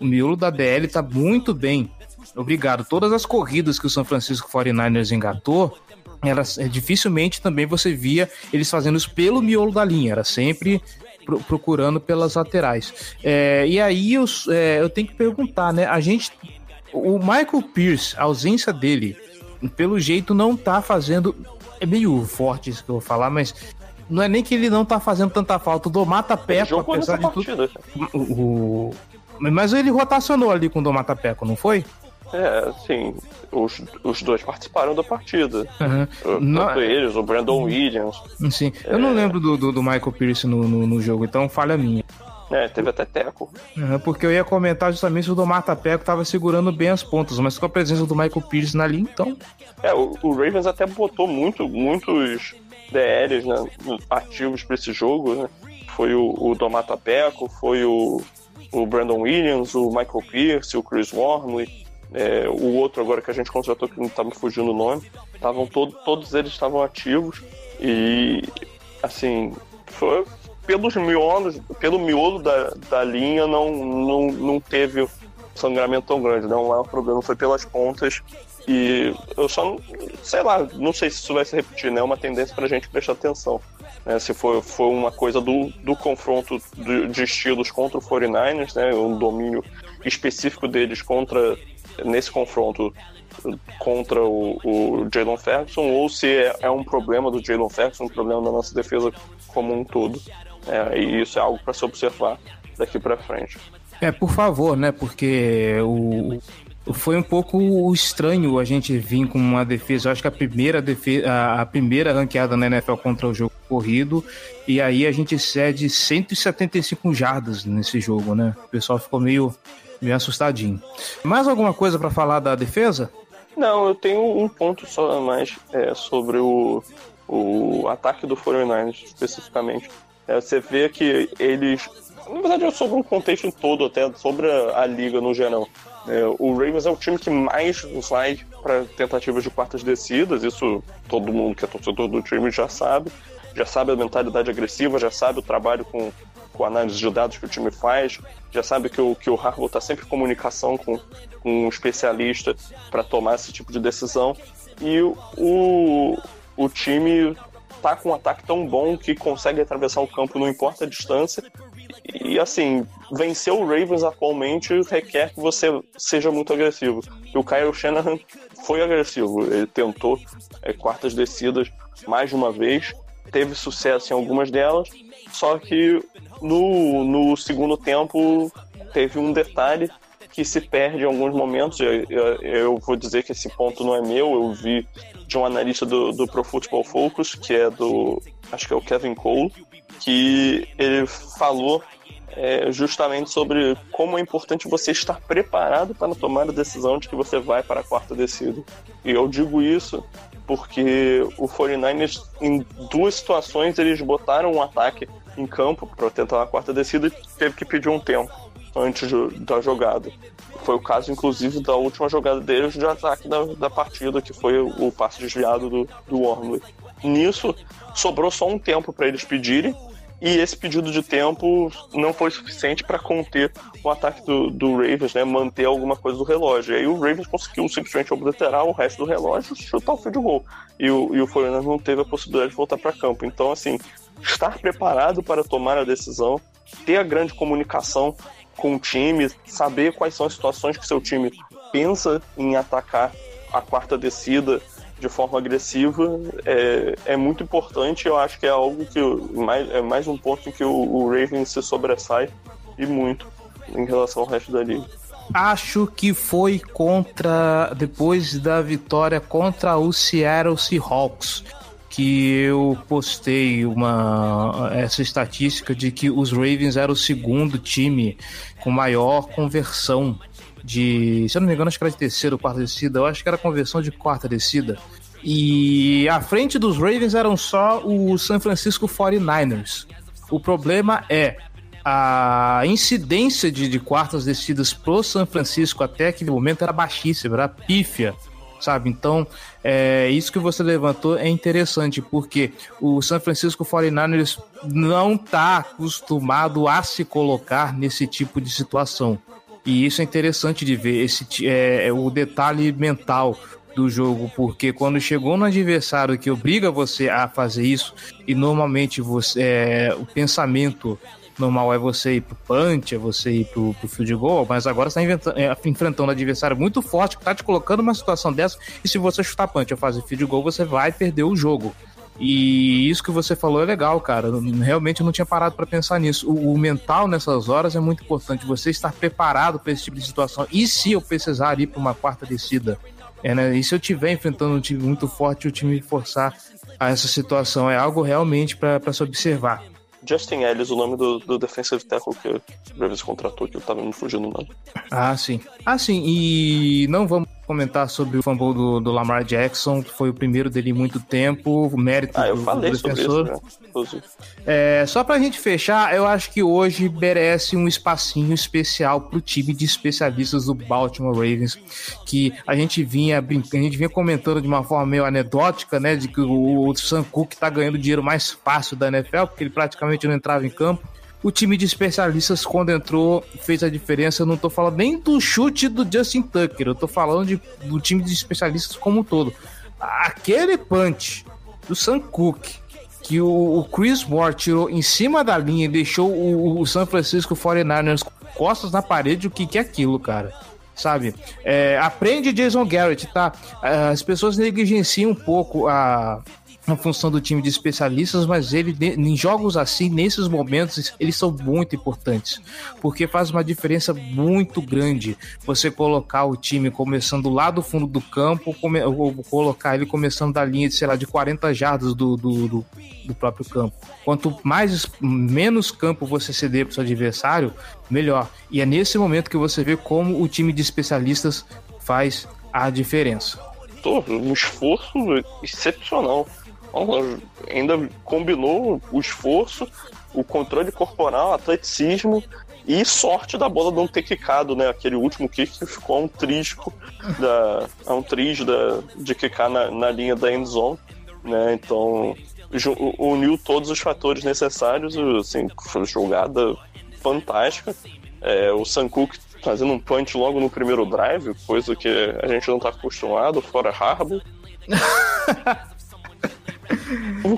O miolo da DL tá muito bem. Obrigado. Todas as corridas que o São Francisco 49ers engatou, elas, é, dificilmente também você via eles fazendo isso pelo miolo da linha. Era sempre pro, procurando pelas laterais. É, e aí eu, é, eu tenho que perguntar, né? A gente. O Michael Pierce, a ausência dele pelo jeito não tá fazendo. É meio forte isso que eu vou falar, mas não é nem que ele não tá fazendo tanta falta. O Mata Peco, apesar de tudo. O, mas ele rotacionou ali com o Domata Peco, não foi? É, sim. Os, os dois participaram da partida. Uhum. Tanto não... eles, o Brandon Williams. Sim. Eu não é. lembro do, do, do Michael Pierce no, no, no, jogo, então falha minha. É, teve até teco. Uhum, porque eu ia comentar justamente se o Domata Peco tava segurando bem as pontas, mas com a presença do Michael Pierce na linha, então. É, o, o Ravens até botou muito, muitos DLs né, ativos para esse jogo, né? Foi o, o Domata Peco, foi o, o Brandon Williams, o Michael Pierce, o Chris Wormley. é, o outro agora que a gente contratou, que não tá me fugindo o nome, estavam todo, todos eles estavam ativos e assim, foi pelos miolos, pelo miolo da, da linha não, não, não teve sangramento tão grande, não é um problema, foi pelas pontas e eu só, sei lá, não sei se isso vai se repetir, né? É uma tendência pra gente prestar atenção. Né? Se for, for uma coisa do, do confronto de, de estilos contra o 49ers, né? Um domínio específico deles contra, nesse confronto contra o, o Jalen Ferguson, ou se é, é, um problema do Jalen Ferguson, um problema da nossa defesa como um todo. É, e isso é algo para se observar daqui para frente. É, por favor, né? Porque o, foi um pouco estranho a gente vir com uma defesa. Eu acho que a primeira defesa, a primeira ranqueada na NFL contra o jogo corrido, e aí a gente cede 175 jardas nesse jogo, né? O pessoal ficou meio, meio assustadinho. Mais alguma coisa para falar da defesa? Não, eu tenho um ponto só a mais é, sobre o, o ataque do 49ers especificamente. É, você vê que eles. Na verdade, é sobre um contexto todo, até sobre a, liga no geral. É, o Ravens é o time que mais vai para tentativas de quartas descidas, isso todo mundo que é torcedor do time já sabe. Já sabe a mentalidade agressiva, já sabe o trabalho com, com análise de dados que o time faz, já sabe que o, que o Harbaugh está sempre em comunicação com, com um especialista para tomar esse tipo de decisão. E o, o time tá com um ataque tão bom que consegue atravessar o campo, não importa a distância. E assim, vencer o Ravens atualmente requer que você seja muito agressivo. E o Kyle Shanahan foi agressivo, ele tentou é, quartas descidas mais de uma vez, teve sucesso em algumas delas, só que no, no segundo tempo teve um detalhe que se perde em alguns momentos. Eu, eu, eu, vou dizer que esse ponto não é meu, eu vi de um analista do, do Pro Football Focus, que é do. acho que é o Kevin Cole, que ele falou é, justamente sobre como é importante você estar preparado para tomar a decisão de que você vai para a quarta descida. E eu digo isso porque o 49ers, em duas situações, eles botaram um ataque em campo para tentar a quarta descida e teve que pedir um tempo antes da jogada. Foi o caso, inclusive, da última jogada deles de ataque da, da partida, que foi o, passe desviado do, do Wormley. Nisso, sobrou só um tempo para eles pedirem, e esse pedido de tempo não foi suficiente para conter o ataque do, do, Ravens, né? Manter alguma coisa do relógio. E aí o Ravens conseguiu simplesmente obliterar o resto do relógio e chutar o field goal. E o, e o Foreigners não teve a possibilidade de voltar para campo. Então, assim, estar preparado para tomar a decisão, ter a grande comunicação com o time, saber quais são as situações que seu time pensa em atacar a quarta descida de forma agressiva é, é muito importante. Eu acho que é algo que mais, é mais um ponto que o, o Ravens se sobressai e muito em relação ao resto da liga. Acho que foi contra depois da vitória contra o Seattle Seahawks que eu postei uma essa estatística de que os Ravens eram o segundo time com maior conversão de, se eu não me engano, acho que era de terceira ou quarta descida, eu acho que era conversão de quarta descida. E à frente dos Ravens eram só o San Francisco 49ers. O problema é a incidência de, de quartas descidas pro San Francisco até aquele momento era baixíssima, era pífia sabe? Então, é, isso que você levantou é interessante, porque o San Francisco 49ers não está acostumado a se colocar nesse tipo de situação. E isso é interessante de ver, esse, é, é o detalhe mental do jogo, porque quando chegou no adversário que obriga você a fazer isso, e normalmente você é, o pensamento normal é você ir pro punch, é você ir pro, pro field goal, mas agora você tá é, enfrentando um adversário muito forte que tá te colocando numa situação dessa, e se você chutar punch ou fazer field goal, você vai perder o jogo. E isso que você falou é legal, cara. Realmente eu não tinha parado para pensar nisso. O, o, mental nessas horas é muito importante. Você estar preparado para esse tipo de situação. E se eu precisar ir para uma quarta descida? É, né? E se eu estiver enfrentando um time muito forte, o time forçar a essa situação? É algo realmente para se observar. Justin Ellis, o nome do, do defensive tackle que o Ravens contratou, que eu tava me fugindo o nome. Ah, sim. Ah, sim. E não vamos comentar sobre o fumble do, do Lamar Jackson, que foi o primeiro dele em muito tempo, o mérito Ah, eu do, falei do defensor. isso, né? Inclusive. É, só pra gente fechar, eu acho que hoje merece um espacinho especial pro time de especialistas do Baltimore Ravens, que a gente vinha brincando, a gente vinha comentando de uma forma meio anedótica, né, de que o, o Sam Cook tá ganhando dinheiro mais fácil da NFL, porque ele praticamente não entrava em campo. O time de especialistas, quando entrou, fez a diferença. Eu não tô falando nem do chute do Justin Tucker, eu tô falando de, do time de especialistas como um todo. Aquele punch do Sam Cook, que o, o Chris Moore tirou em cima da linha e deixou o, o San Francisco 49ers com costas na parede, o que, que é aquilo, cara? Sabe? É, aprende Jason Garrett, tá? As pessoas negligenciam um pouco a, a função do time de especialistas, mas ele em jogos assim, nesses momentos, eles são muito importantes, porque faz uma diferença muito grande você colocar o time começando lá do fundo do campo, ou colocar ele começando da linha de, sei lá, de 40 jardas do, do, do, do próprio campo. Quanto mais menos campo você ceder para o seu adversário, melhor. E é nesse momento que você vê como o time de especialistas faz a diferença. Um esforço excepcional. Ainda combinou o esforço, o controle corporal, atleticismo e sorte da bola não ter quicado, né? Aquele último kick que ficou a um trisco da, a um tris da, de quicar na, na linha da end zone, né? Então uniu todos os fatores necessários, assim, foi jogada fantástica. É, o Sankook fazendo um punch logo no primeiro drive, coisa que a gente não está acostumado, fora Harbour.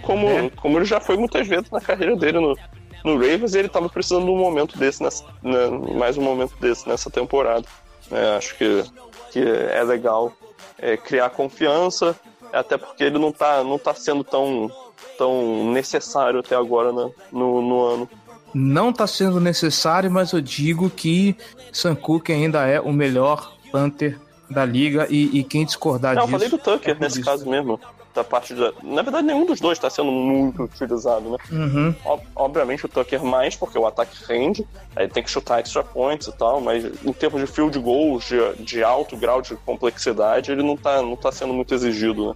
como, é. como ele já foi muitas vezes na carreira dele no, no Ravens, ele estava precisando de um momento desse, nessa, né, mais um momento desse nessa temporada. É, acho que, que é legal é, criar confiança, até porque ele não está não tá sendo tão, tão necessário até agora né, no, no ano. Não está sendo necessário, mas eu digo que Sam Cook ainda é o melhor Panther da liga e, e quem discordar não, disso... Eu falei do Tucker é nesse isso. caso mesmo da parte da. Na verdade, nenhum dos dois está sendo muito utilizado, né? Uhum. Ob obviamente o Tucker mais, porque o ataque rende, aí tem que chutar extra points e tal, mas em termos de field goals, de, de alto grau de complexidade, ele não tá, não tá sendo muito exigido, né?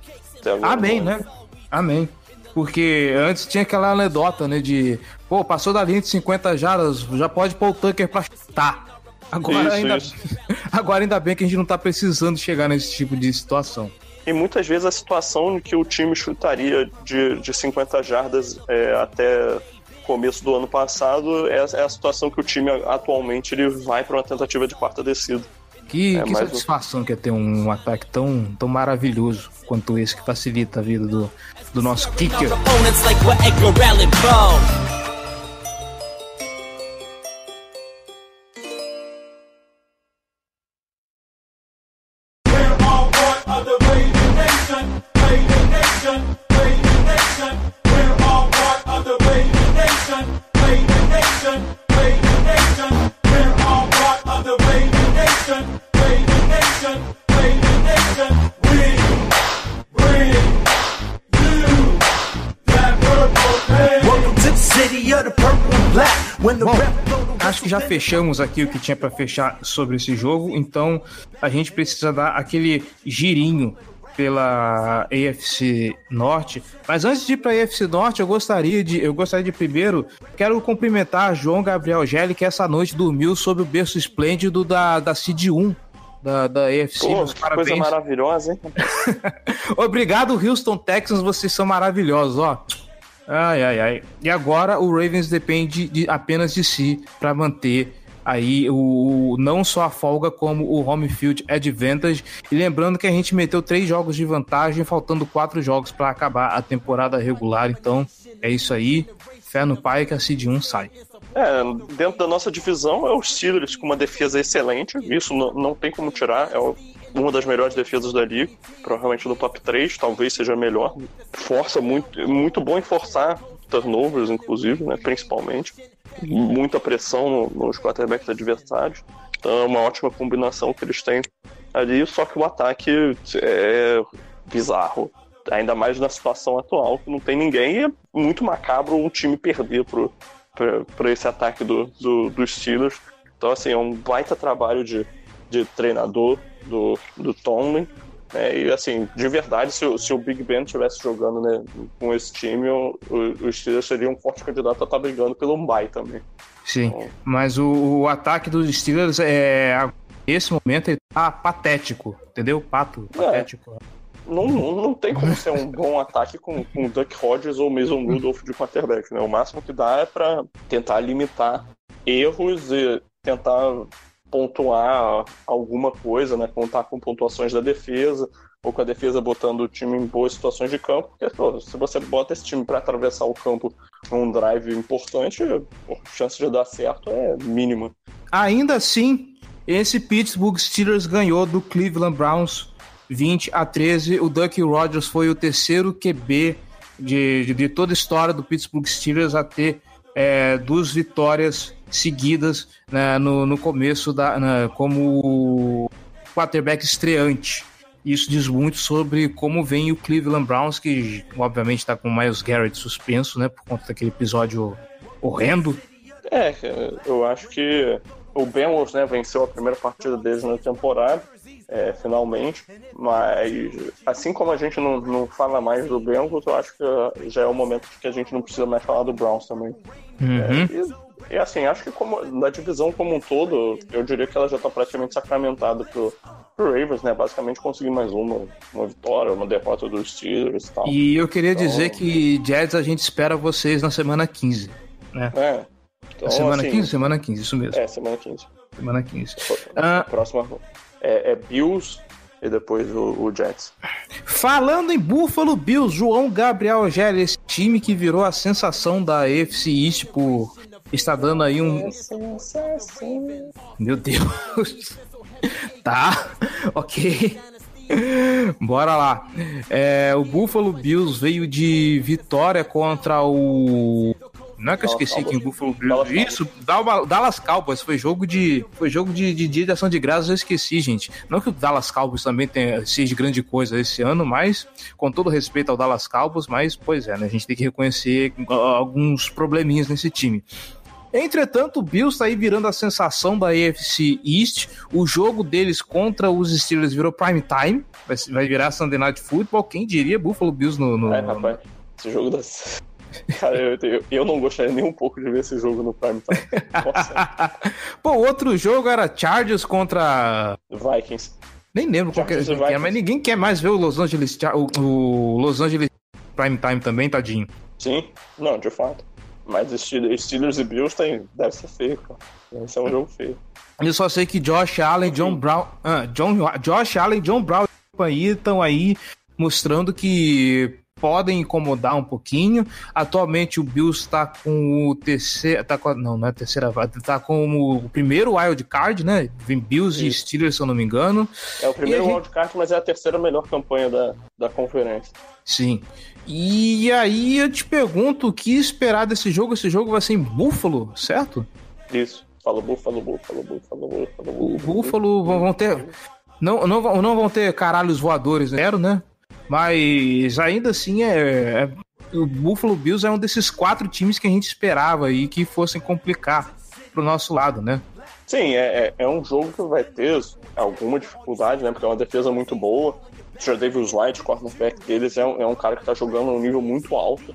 Amém, né? Amém. Porque antes tinha aquela anedota, né? De, pô, passou da linha de 50 jardas, já pode pôr o Tucker pra chutar. Agora, isso, ainda... Isso. Agora ainda bem que a gente não tá precisando chegar nesse tipo de situação. E muitas vezes a situação em que o time chutaria de, de 50 jardas é, até começo do ano passado é, é, a situação que o time atualmente ele vai para uma tentativa de quarta descida. Que, é que satisfação um... que é ter um ataque tão, tão maravilhoso quanto esse que facilita a vida do, do nosso kicker. Bom, acho que já fechamos aqui o que tinha para fechar sobre esse jogo, então a gente precisa dar aquele girinho pela AFC Norte. Mas antes de ir para a AFC Norte, eu gostaria de, eu gostaria de primeiro, quero cumprimentar João Gabriel Gelli, que essa noite dormiu sob o berço esplêndido da, da Cid 1 da, da AFC. Pô, coisa maravilhosa, hein? Obrigado, Houston Texans, vocês são maravilhosos, ó. Ai, ai, ai. E agora o Ravens depende de, apenas de si para manter aí o, não só a folga como o home field advantage. E lembrando que a gente meteu três jogos de vantagem, faltando quatro jogos para acabar a temporada regular. Então é isso aí. Fé no pai que a Cid 1 sai. É, dentro da nossa divisão é os Steelers com uma defesa excelente. Isso não, não tem como tirar. É o uma das melhores defesas da liga, provavelmente no top 3, talvez seja melhor. Força muito, muito bom em forçar turnovers, inclusive, né, principalmente. Muita pressão nos quarterbacks adversários. Então é uma ótima combinação que eles têm ali, só que o ataque é bizarro. Ainda mais na situação atual, que não tem ninguém, e é muito macabro um time perder para esse ataque do, do, dos Steelers. Então, assim, é um baita trabalho de, de treinador, do, do Tomlin. É, e assim, de verdade, se, se o Big Ben estivesse jogando né, com esse time, o, o, o Steelers seria um forte candidato a estar tá brigando pelo bye também. Sim, então, mas o, o, ataque dos Steelers é. Nesse momento ele tá patético, entendeu? Pato, é. patético. Não, não, não, tem como ser um bom ataque com, com Duck Hodges ou Mason Rudolph de quarterback, né? O máximo que dá é para tentar limitar erros e tentar pontuar alguma coisa, né? Contar com pontuações da defesa, ou com a defesa botando o time em boas situações de campo, porque pô, se você bota esse time para atravessar o campo num drive importante, a chance de dar certo é mínima. Ainda assim, esse Pittsburgh Steelers ganhou do Cleveland Browns 20 a 13. O Duck Rodgers foi o terceiro QB de, de, de toda a história do Pittsburgh Steelers a ter é, duas vitórias seguidas né, no, no começo da, né, como quarterback estreante. Isso diz muito sobre como vem o Cleveland Browns, que obviamente está com o Miles Garrett suspenso, né, por conta daquele episódio horrendo. É, eu acho que o Bengals, né, venceu a primeira partida deles na temporada, é, finalmente, mas assim como a gente não, não fala mais do Bengals, eu acho que já é o momento que a gente não precisa mais falar do Browns também. Uhum. É, e assim, acho que como, na divisão como um todo, eu diria que ela já está praticamente sacramentada pro, pro Ravens, né? Basicamente conseguir mais uma, uma vitória, uma derrota dos Steelers e tal. E eu queria então, dizer que Jets a gente espera vocês na semana 15, né? É. Então, semana assim, 15? Semana 15, isso mesmo. É, semana 15. Semana 15. Ah, Próxima é, é Bills, e depois o, o, Jets. Falando em Buffalo Bills, João Gabriel Gélia, esse time que virou a sensação da AFC East por está dando aí um. Meu Deus. tá, ok. Bora lá. É, o Buffalo Bills veio de vitória contra o. Não é que eu esqueci quem o Buffalo Bills. Isso, Dallas Cowboys. Foi jogo de. Foi jogo de, de dia de ação de graças, eu esqueci, gente. Não que o Dallas Cowboys também tenha, seja grande coisa esse ano, mas, com todo respeito ao Dallas Cowboys, mas, pois é, né? A gente tem que reconhecer alguns probleminhas nesse time. Entretanto, o Bills está aí virando a sensação da AFC East. O jogo deles contra os Steelers virou prime time. Vai, vai virar Sunday Night Football. Quem diria Buffalo Bills no. no... É, rapaz, esse jogo das. Cara, eu, eu, eu, não gostaria nem um pouco de ver esse jogo no Prime Time. Pô, outro jogo era Chargers contra. Vikings. Nem lembro qual que era, mas ninguém quer mais ver o Los Angeles, o, o Los Angeles Prime Time também, tadinho. Sim, não, de fato. Mas Steelers e Bills tem, deve ser feio, cara. Deve ser um jogo feio. Eu só sei que Josh Allen, John Brown. Ah, John, Josh Allen, John Brown aí estão aí mostrando que podem incomodar um pouquinho. Atualmente o Bills está com o terceiro. Tá com, não, não é a terceira vaga. Está com o primeiro wild card, né? Vem Bills Isso. e Steelers, se eu não me engano. É o primeiro gente... wild card, mas é a terceira melhor campanha da, da conferência. Sim. E aí eu te pergunto o que esperar desse jogo. Esse jogo vai ser em Buffalo, certo? Isso. Fala Buffalo, Buffalo, Buffalo, Buffalo. O Buffalo vão ter. Não, não, não vão ter caralhos voadores, zero, né? Mas ainda assim é, é, o Buffalo Bills é um desses quatro times que a gente esperava aí que fossem complicar pro nosso lado, né? Sim, é, é, é um jogo que vai ter alguma dificuldade, né? Porque é uma defesa muito boa. Davis White, cornerback deles, é um, é um cara que está jogando um nível muito alto.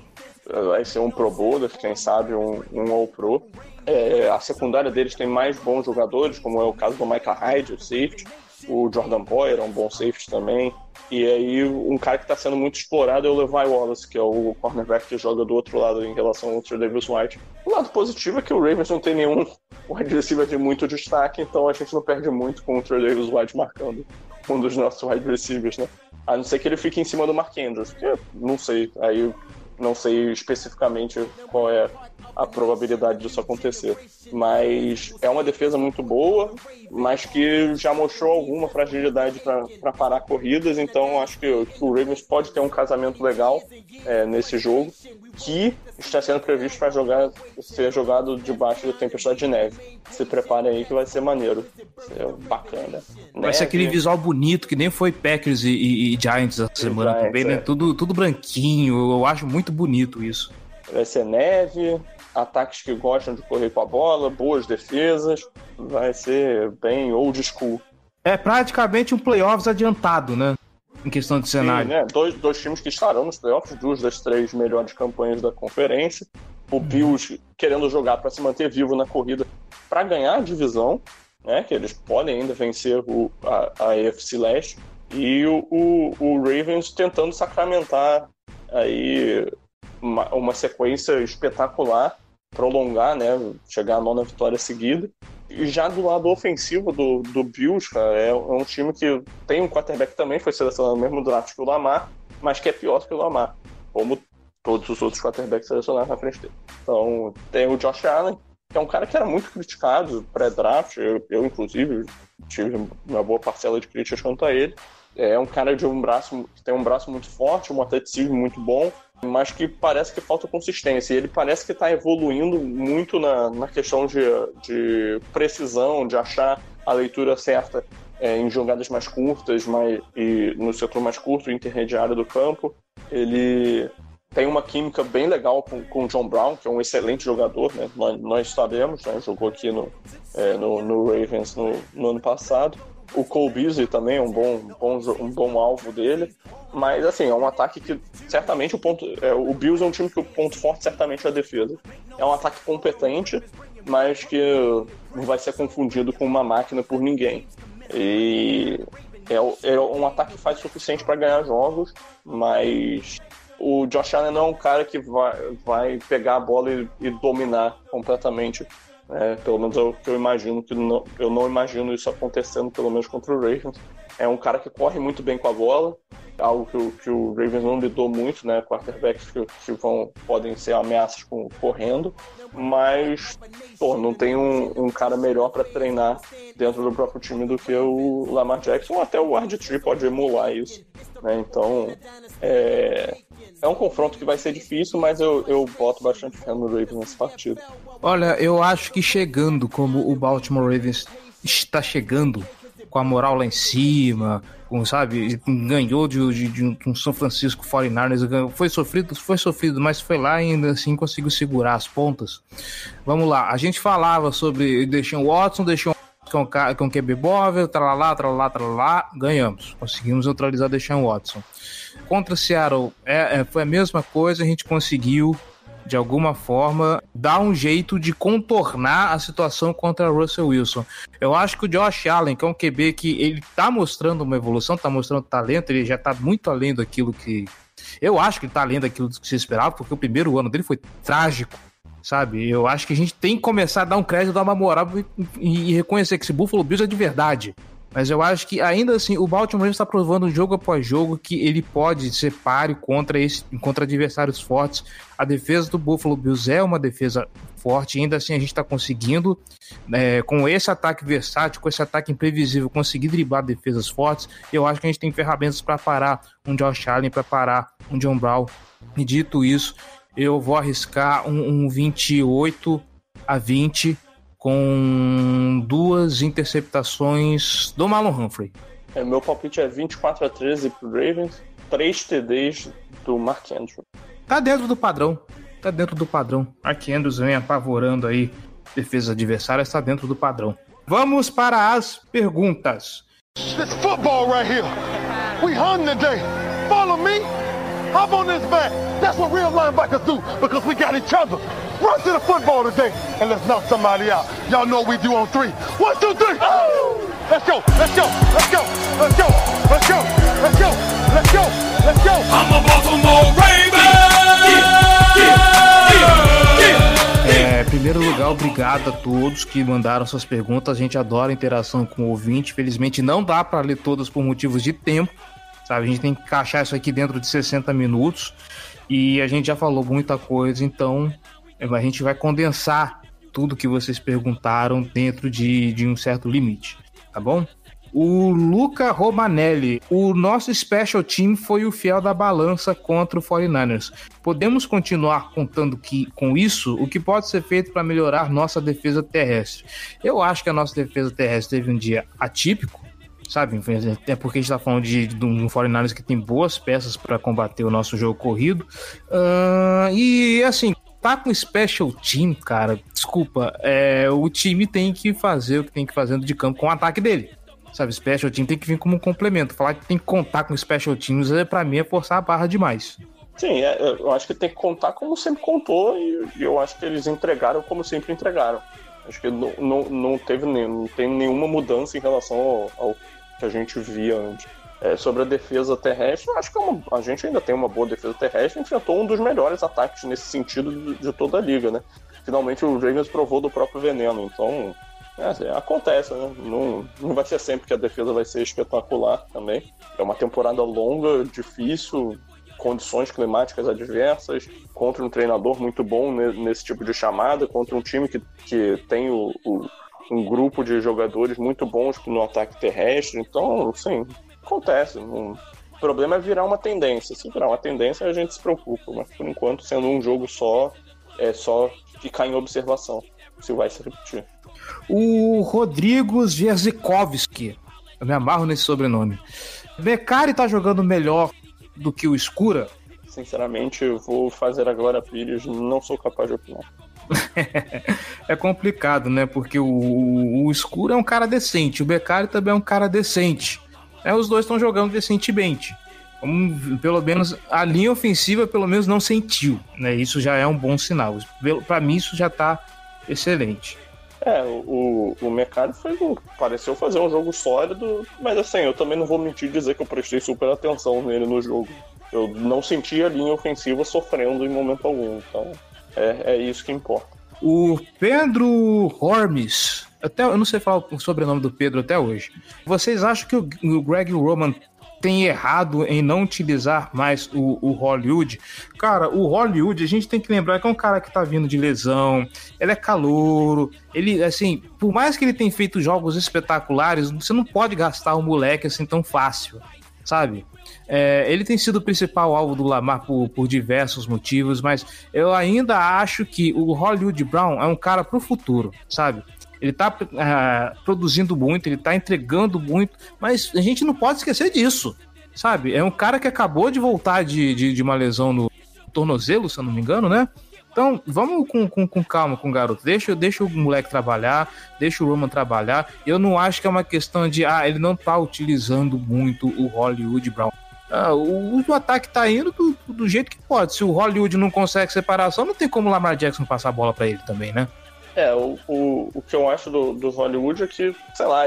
Vai ser um Pro Bowler, quem sabe um, um All-Pro. É, a secundária deles tem mais bons jogadores, como é o caso do Micah Hyde, o safety. O Jordan Boyer é um bom safety também. E aí, um cara que está sendo muito explorado é o Levi Wallace, que é o cornerback que joga do outro lado em relação ao Sir Davis White. O lado positivo é que o Ravens não tem nenhum wide receiver de muito destaque, então a gente não perde muito com o Sir Davis White marcando um dos nossos wide receivers, né? A não ser que ele fique em cima do Mark Andrews, que não sei, aí não sei especificamente qual é a probabilidade disso acontecer. Mas é uma defesa muito boa, mas que já mostrou alguma fragilidade para parar corridas, então acho que, que, o Ravens pode ter um casamento legal é, nesse jogo, que está sendo previsto para jogar, ser jogado debaixo da tempestade de neve. Se preparem aí que vai ser maneiro, ser bacana. Vai neve. ser aquele visual bonito, que nem foi Packers e, e, e Giants essa semana Giants, também, né? É. Tudo, tudo branquinho, eu acho muito bonito isso. Vai ser neve, ataques que gostam de correr com a bola, boas defesas, vai ser bem old school. é praticamente um playoffs adiantado, né? Em questão de cenário. Sim, né? dois, dois times que estarão nos playoffs, duas das três melhores campanhas da conferência. O Bills querendo jogar para se manter vivo na corrida para ganhar a divisão, né? Que eles podem ainda vencer o, a, a AFC Leste. E o, o, o Ravens tentando sacramentar aí uma, uma sequência espetacular, prolongar, né? Chegar à nona vitória seguida. E já do lado ofensivo do, do Bills, cara, é, é um time que tem um quarterback também, foi selecionado no mesmo draft que o Lamar, mas que é pior que o Lamar, como todos os outros quarterbacks selecionados na frente dele. Então, tem o Josh Allen, que é um cara que era muito criticado pré-draft, eu, eu, inclusive tive uma boa parcela de críticas quanto a ele. É um cara de um braço que tem um braço muito forte, um atleticismo muito bom, mas que parece que falta consistência. E ele parece que está evoluindo muito na, na questão de, de precisão, de achar a leitura certa é, em jogadas mais curtas mais, e no setor mais curto, intermediário do campo. Ele tem uma química bem legal com, com o John Brown, que é um excelente jogador, né? nós, nós sabemos, né? jogou aqui no, é, no, no, Ravens no, no ano passado. O Cole Beasley também é um bom, bom, um bom alvo dele. Mas, assim, é um ataque que certamente o ponto. É, o Bills é um time que o ponto forte certamente é a defesa. É um ataque competente, mas que não vai ser confundido com uma máquina por ninguém. E é, é um ataque que faz o suficiente para ganhar jogos, mas o Josh Allen não é um cara que vai, vai pegar a bola e, e dominar completamente. É, pelo menos é eu imagino, que não, eu não imagino isso acontecendo, pelo menos contra o Ravens. É um cara que corre muito bem com a bola, algo que o, que o Ravens não lidou muito, né? Quarterbacks que, que vão, podem ser ameaças com, correndo, mas pô, não tem um, um cara melhor para treinar dentro do próprio time do que o Lamar Jackson, até o RG3 pode emular isso. Né? Então é, é um confronto que vai ser difícil, mas eu, eu boto bastante fé no Ravens nesse partido. Olha, eu acho que chegando como o Baltimore Ravens está chegando com a moral lá em cima, com, sabe, ganhou de, de, de um São Francisco 49ers, foi sofrido, foi sofrido, mas foi lá e ainda assim conseguiu segurar as pontas. Vamos lá, a gente falava sobre deixar o Watson, deixou com, com QB Bovel, tralalá, tralalá, tralalá, ganhamos. Conseguimos neutralizar o Watson. Contra Seattle é, é, foi a mesma coisa, a gente conseguiu de alguma forma, dar um jeito de contornar a situação contra Russell Wilson. Eu acho que o Josh Allen, que é um QB que ele tá mostrando uma evolução, tá mostrando talento, ele já tá muito além daquilo que. Eu acho que ele tá além daquilo que se esperava, porque o primeiro ano dele foi trágico sabe? Eu acho que a gente tem que começar a dar um crédito, dar uma moral e, e reconhecer que esse Buffalo Bills é de verdade. Mas eu acho que ainda assim o Baltimore está provando jogo após jogo que ele pode ser páreo contra, contra adversários fortes. A defesa do Buffalo Bills é uma defesa forte, ainda assim a gente está conseguindo, é, com esse ataque versátil, com esse ataque imprevisível, conseguir driblar defesas fortes. Eu acho que a gente tem ferramentas para parar um Josh Allen, para parar um John Brown. E dito isso, eu vou arriscar um, um 28 a 20 com duas interceptações do Marlon Humphrey. É, meu palpite é 24 a 13 pro Ravens, 3 TDs do Mark Andrews. Tá dentro do padrão. Tá dentro do padrão. Mark Andrews vem apavorando aí defesas adversárias, tá dentro do padrão. Vamos para as perguntas. This football right here. We hung today. Follow me. Hop on this back. That's what real linebackers do because we got each other. Run to the football today and let's knock somebody out. Y'all know what we do on three. One, two, three. Oh! Let's go, let's go, let's go, let's go, let's go, let's go, let's go, let's go. I'm a Baltimore Raven. É, primeiro lugar, obrigado a todos que mandaram suas perguntas. A gente adora a interação com o ouvinte. Felizmente não dá para ler todas por motivos de tempo, sabe? A gente tem que encaixar isso aqui dentro de 60 minutos. E a gente já falou muita coisa, então a gente vai condensar tudo que vocês perguntaram dentro de, de um certo limite, tá bom? O Luca Romanelli, o nosso special team foi o fiel da balança contra o 49ers. Podemos continuar contando que, com isso, o que pode ser feito para melhorar nossa defesa terrestre? Eu acho que a nossa defesa terrestre teve um dia atípico, sabe? Até porque a gente está falando de, de um 49ers que tem boas peças para combater o nosso jogo corrido. Uh, e assim, tá com special team, cara, desculpa, é, o time tem que fazer o que tem que fazer de campo com o ataque dele. Sabe, special team tem que vir como um complemento. Falar que tem que contar com special teams, é, pra mim, é forçar a barra demais. Sim, é, eu acho que tem que contar como sempre contou e, eu acho que eles entregaram como sempre entregaram. Acho que não, não, não teve não tem nenhuma mudança em relação ao, ao que a gente via antes. É, sobre a defesa terrestre, acho que é uma, a gente ainda tem uma boa defesa terrestre, enfrentou um dos melhores ataques nesse sentido de, de toda a liga, né? Finalmente o Ravens provou do próprio veneno, então é, acontece, né? Não, não vai ser sempre que a defesa vai ser espetacular também. É uma temporada longa, difícil, condições climáticas adversas, contra um treinador muito bom nesse tipo de chamada, contra um time que, que tem o, o, um grupo de jogadores muito bons no ataque terrestre. Então, sim, acontece. Não... O problema é virar uma tendência. Se virar uma tendência, a gente se preocupa, mas por enquanto, sendo um jogo só, é só ficar em observação se vai se repetir. O Rodrigo Zierzikovski, eu me amarro nesse sobrenome. Becari tá jogando melhor do que o Escura? Sinceramente, eu vou fazer agora Pires, não sou capaz de opinar. é complicado, né? Porque o, o, Escuro é um cara decente, o Becari também é um cara decente. É, os dois estão jogando decentemente. Um, pelo menos a linha ofensiva pelo menos não sentiu, né? Isso já é um bom sinal. Para mim isso já tá excelente. É, o, o um, pareceu fazer um jogo sólido, mas assim, eu também não vou mentir dizer que eu prestei super atenção nele no jogo. Eu não senti a linha ofensiva sofrendo em momento algum, então é, é isso que importa. O Pedro Hormes, até eu não sei falar o sobrenome do Pedro até hoje. Vocês acham que o, Greg Roman tem errado em não utilizar mais o, o, Hollywood. Cara, o Hollywood, a gente tem que lembrar que é um cara que tá vindo de lesão, ele é calouro, ele, assim, por mais que ele tenha feito jogos espetaculares, você não pode gastar o moleque assim tão fácil, sabe? É, ele tem sido o principal alvo do Lamar por, por, diversos motivos, mas eu ainda acho que o Hollywood Brown é um cara pro futuro, sabe? Ele tá uh, produzindo muito, ele tá entregando muito, mas a gente não pode esquecer disso, sabe? É um cara que acabou de voltar de, de, de uma lesão no tornozelo, se eu não me engano, né? Então, vamos com, com, com, calma com o garoto. Deixa, deixa o moleque trabalhar, deixa o Roman trabalhar. Eu não acho que é uma questão de, ah, ele não tá utilizando muito o Hollywood Brown. Ah, o, o, ataque tá indo do, do, jeito que pode. Se o Hollywood não consegue separação, não tem como o Lamar Jackson passar a bola para ele também, né? É, o, o, o que eu acho do, do Hollywood é que, sei lá,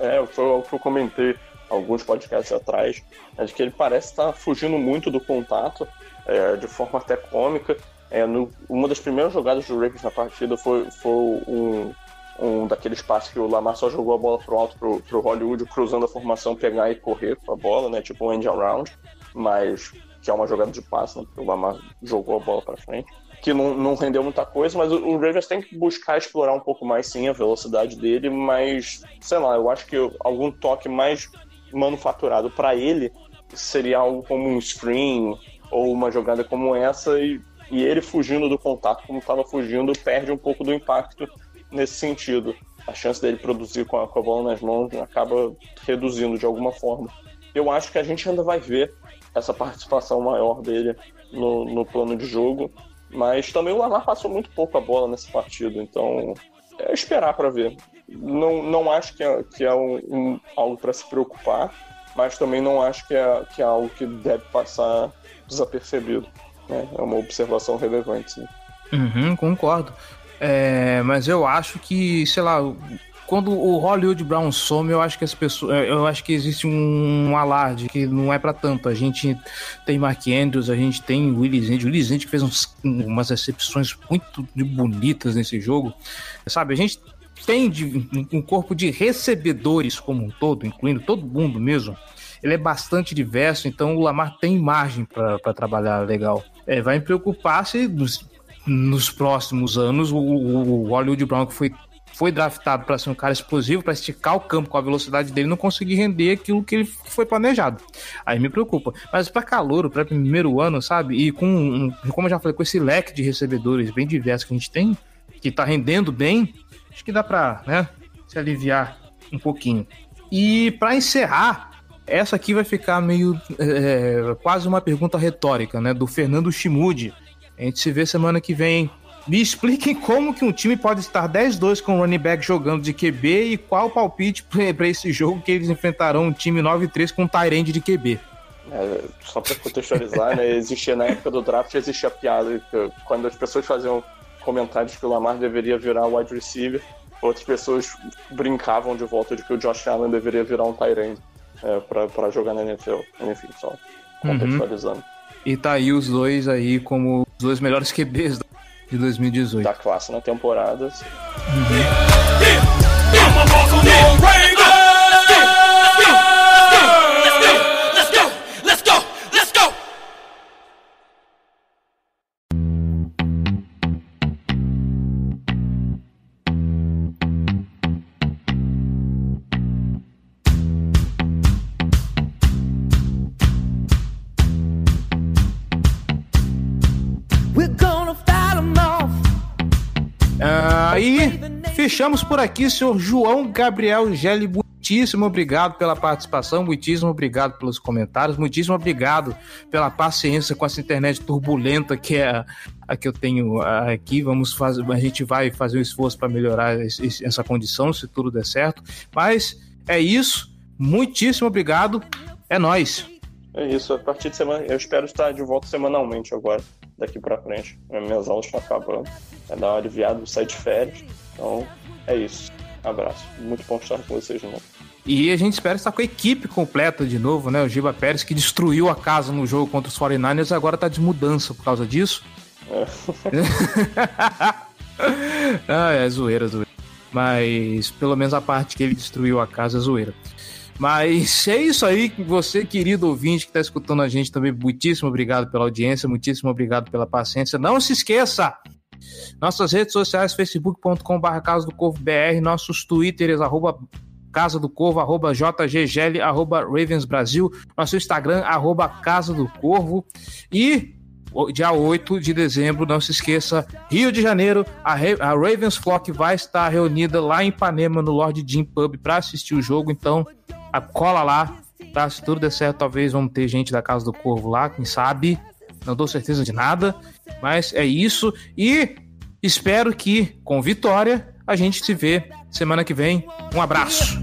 é, foi o que eu comentei alguns podcasts atrás, é de que ele parece estar fugindo muito do contato, é, de forma até cômica. É, no, uma das primeiras jogadas do Ravens na partida foi, foi um, um daqueles passes que o Lamar só jogou a bola pro alto pro, pro Hollywood, cruzando a formação, pegar e correr com a bola, né? Tipo um end around, mas que é uma jogada de passe, né? O Lamar jogou a bola para frente que não, não rendeu muita coisa, mas o, o Ravens tem que buscar explorar um pouco mais sim a velocidade dele, mas sei lá, eu acho que algum toque mais manufaturado para ele seria algo como um screen ou uma jogada como essa e, e ele fugindo do contato como estava fugindo perde um pouco do impacto nesse sentido. A chance dele produzir com a, com a bola nas mãos acaba reduzindo de alguma forma. Eu acho que a gente ainda vai ver essa participação maior dele no, no plano de jogo mas também o Lamar passou muito pouco a bola nesse partido, então é esperar para ver. Não, não acho que é, que é um, um algo para se preocupar, mas também não acho que é, que é algo que deve passar desapercebido. Né? É uma observação relevante. Sim. Uhum, concordo. É, mas eu acho que, sei lá, quando o Hollywood Brown some, eu acho que as pessoas, é, eu acho que existe um alarde que não é para tanto. A gente tem Mark Andrews, a gente tem Willis Zend, Willis Zend que fez uns, umas recepções muito bonitas nesse jogo, sabe? A gente tem de, um corpo de recebedores como um todo, incluindo todo mundo mesmo. Ele é bastante diverso, então o Lamar tem margem para trabalhar legal. É, vai me preocupar se nos, próximos anos o, o Hollywood Brown, que foi foi draftado para ser um cara explosivo, para esticar o campo com a velocidade dele, não conseguir render aquilo que ele foi planejado. Aí me preocupa. Mas para calor, para primeiro ano, sabe? E com, como eu já falei, com esse leque de recebedores bem diversos que a gente tem, que tá rendendo bem, acho que dá para, né, se aliviar um pouquinho. E para encerrar, essa aqui vai ficar meio é, quase uma pergunta retórica, né, do Fernando Chimude. A gente se vê semana que vem. Me expliquem como que um time pode estar 10-2 com o running back jogando de QB e qual o palpite para esse jogo que eles enfrentarão um time 9-3 com um Tyrande de QB. É, só para contextualizar, né, existia na época do draft existia a piada que quando as pessoas faziam comentários que o Lamar deveria virar wide receiver, outras pessoas brincavam de volta de que o Josh Allen deveria virar um Tyrande é, para jogar na NFL. Enfim, só uhum. contextualizando. Uhum. E tá aí os dois aí como dois melhores QBs de 2018. Da classe na temporada. Uhum. Fechamos por aqui, senhor João Gabriel Gelli. Muitíssimo obrigado pela participação, muitíssimo obrigado pelos comentários, muitíssimo obrigado pela paciência com essa internet turbulenta que é a, que eu tenho aqui. Vamos fazer, a gente vai fazer um esforço para melhorar essa condição, se tudo der certo. Mas é isso. Muitíssimo obrigado. É nós. É isso. A partir de semana, eu espero estar de volta semanalmente agora, daqui para frente. Minhas aulas estão acabando. É dar uma aliviada, sair de férias. Então, é isso. Abraço. Muito bom estar com vocês de novo. E a gente espera estar com a equipe completa de novo, né? O Giba Pérez, que destruiu a casa no jogo contra os 49ers, agora tá de mudança por causa disso. É. ah, é zoeira, zoeira. Mas pelo menos a parte que ele destruiu a casa é zoeira. Mas é isso aí, você, querido ouvinte que está escutando a gente também, muitíssimo obrigado pela audiência, muitíssimo obrigado pela paciência. Não se esqueça, nossas redes sociais, facebook.com.br Casa do Corvo BR, nossos twitters, arroba Casa do Corvo, arroba JGGL, arroba Ravens Brasil, nosso Instagram, arroba Casa do Corvo. E dia 8 de dezembro, não se esqueça, Rio de Janeiro, a, a Ravens Flock vai estar reunida lá em Ipanema, no Lord Jim Pub, para assistir o jogo. Então, a cola lá, tá? Se tudo der certo, talvez vamos ter gente da Casa do Corvo lá, quem sabe. Não dou certeza de nada, mas é isso. E Espero que, com vitória, a gente se vê semana que vem. Um abraço.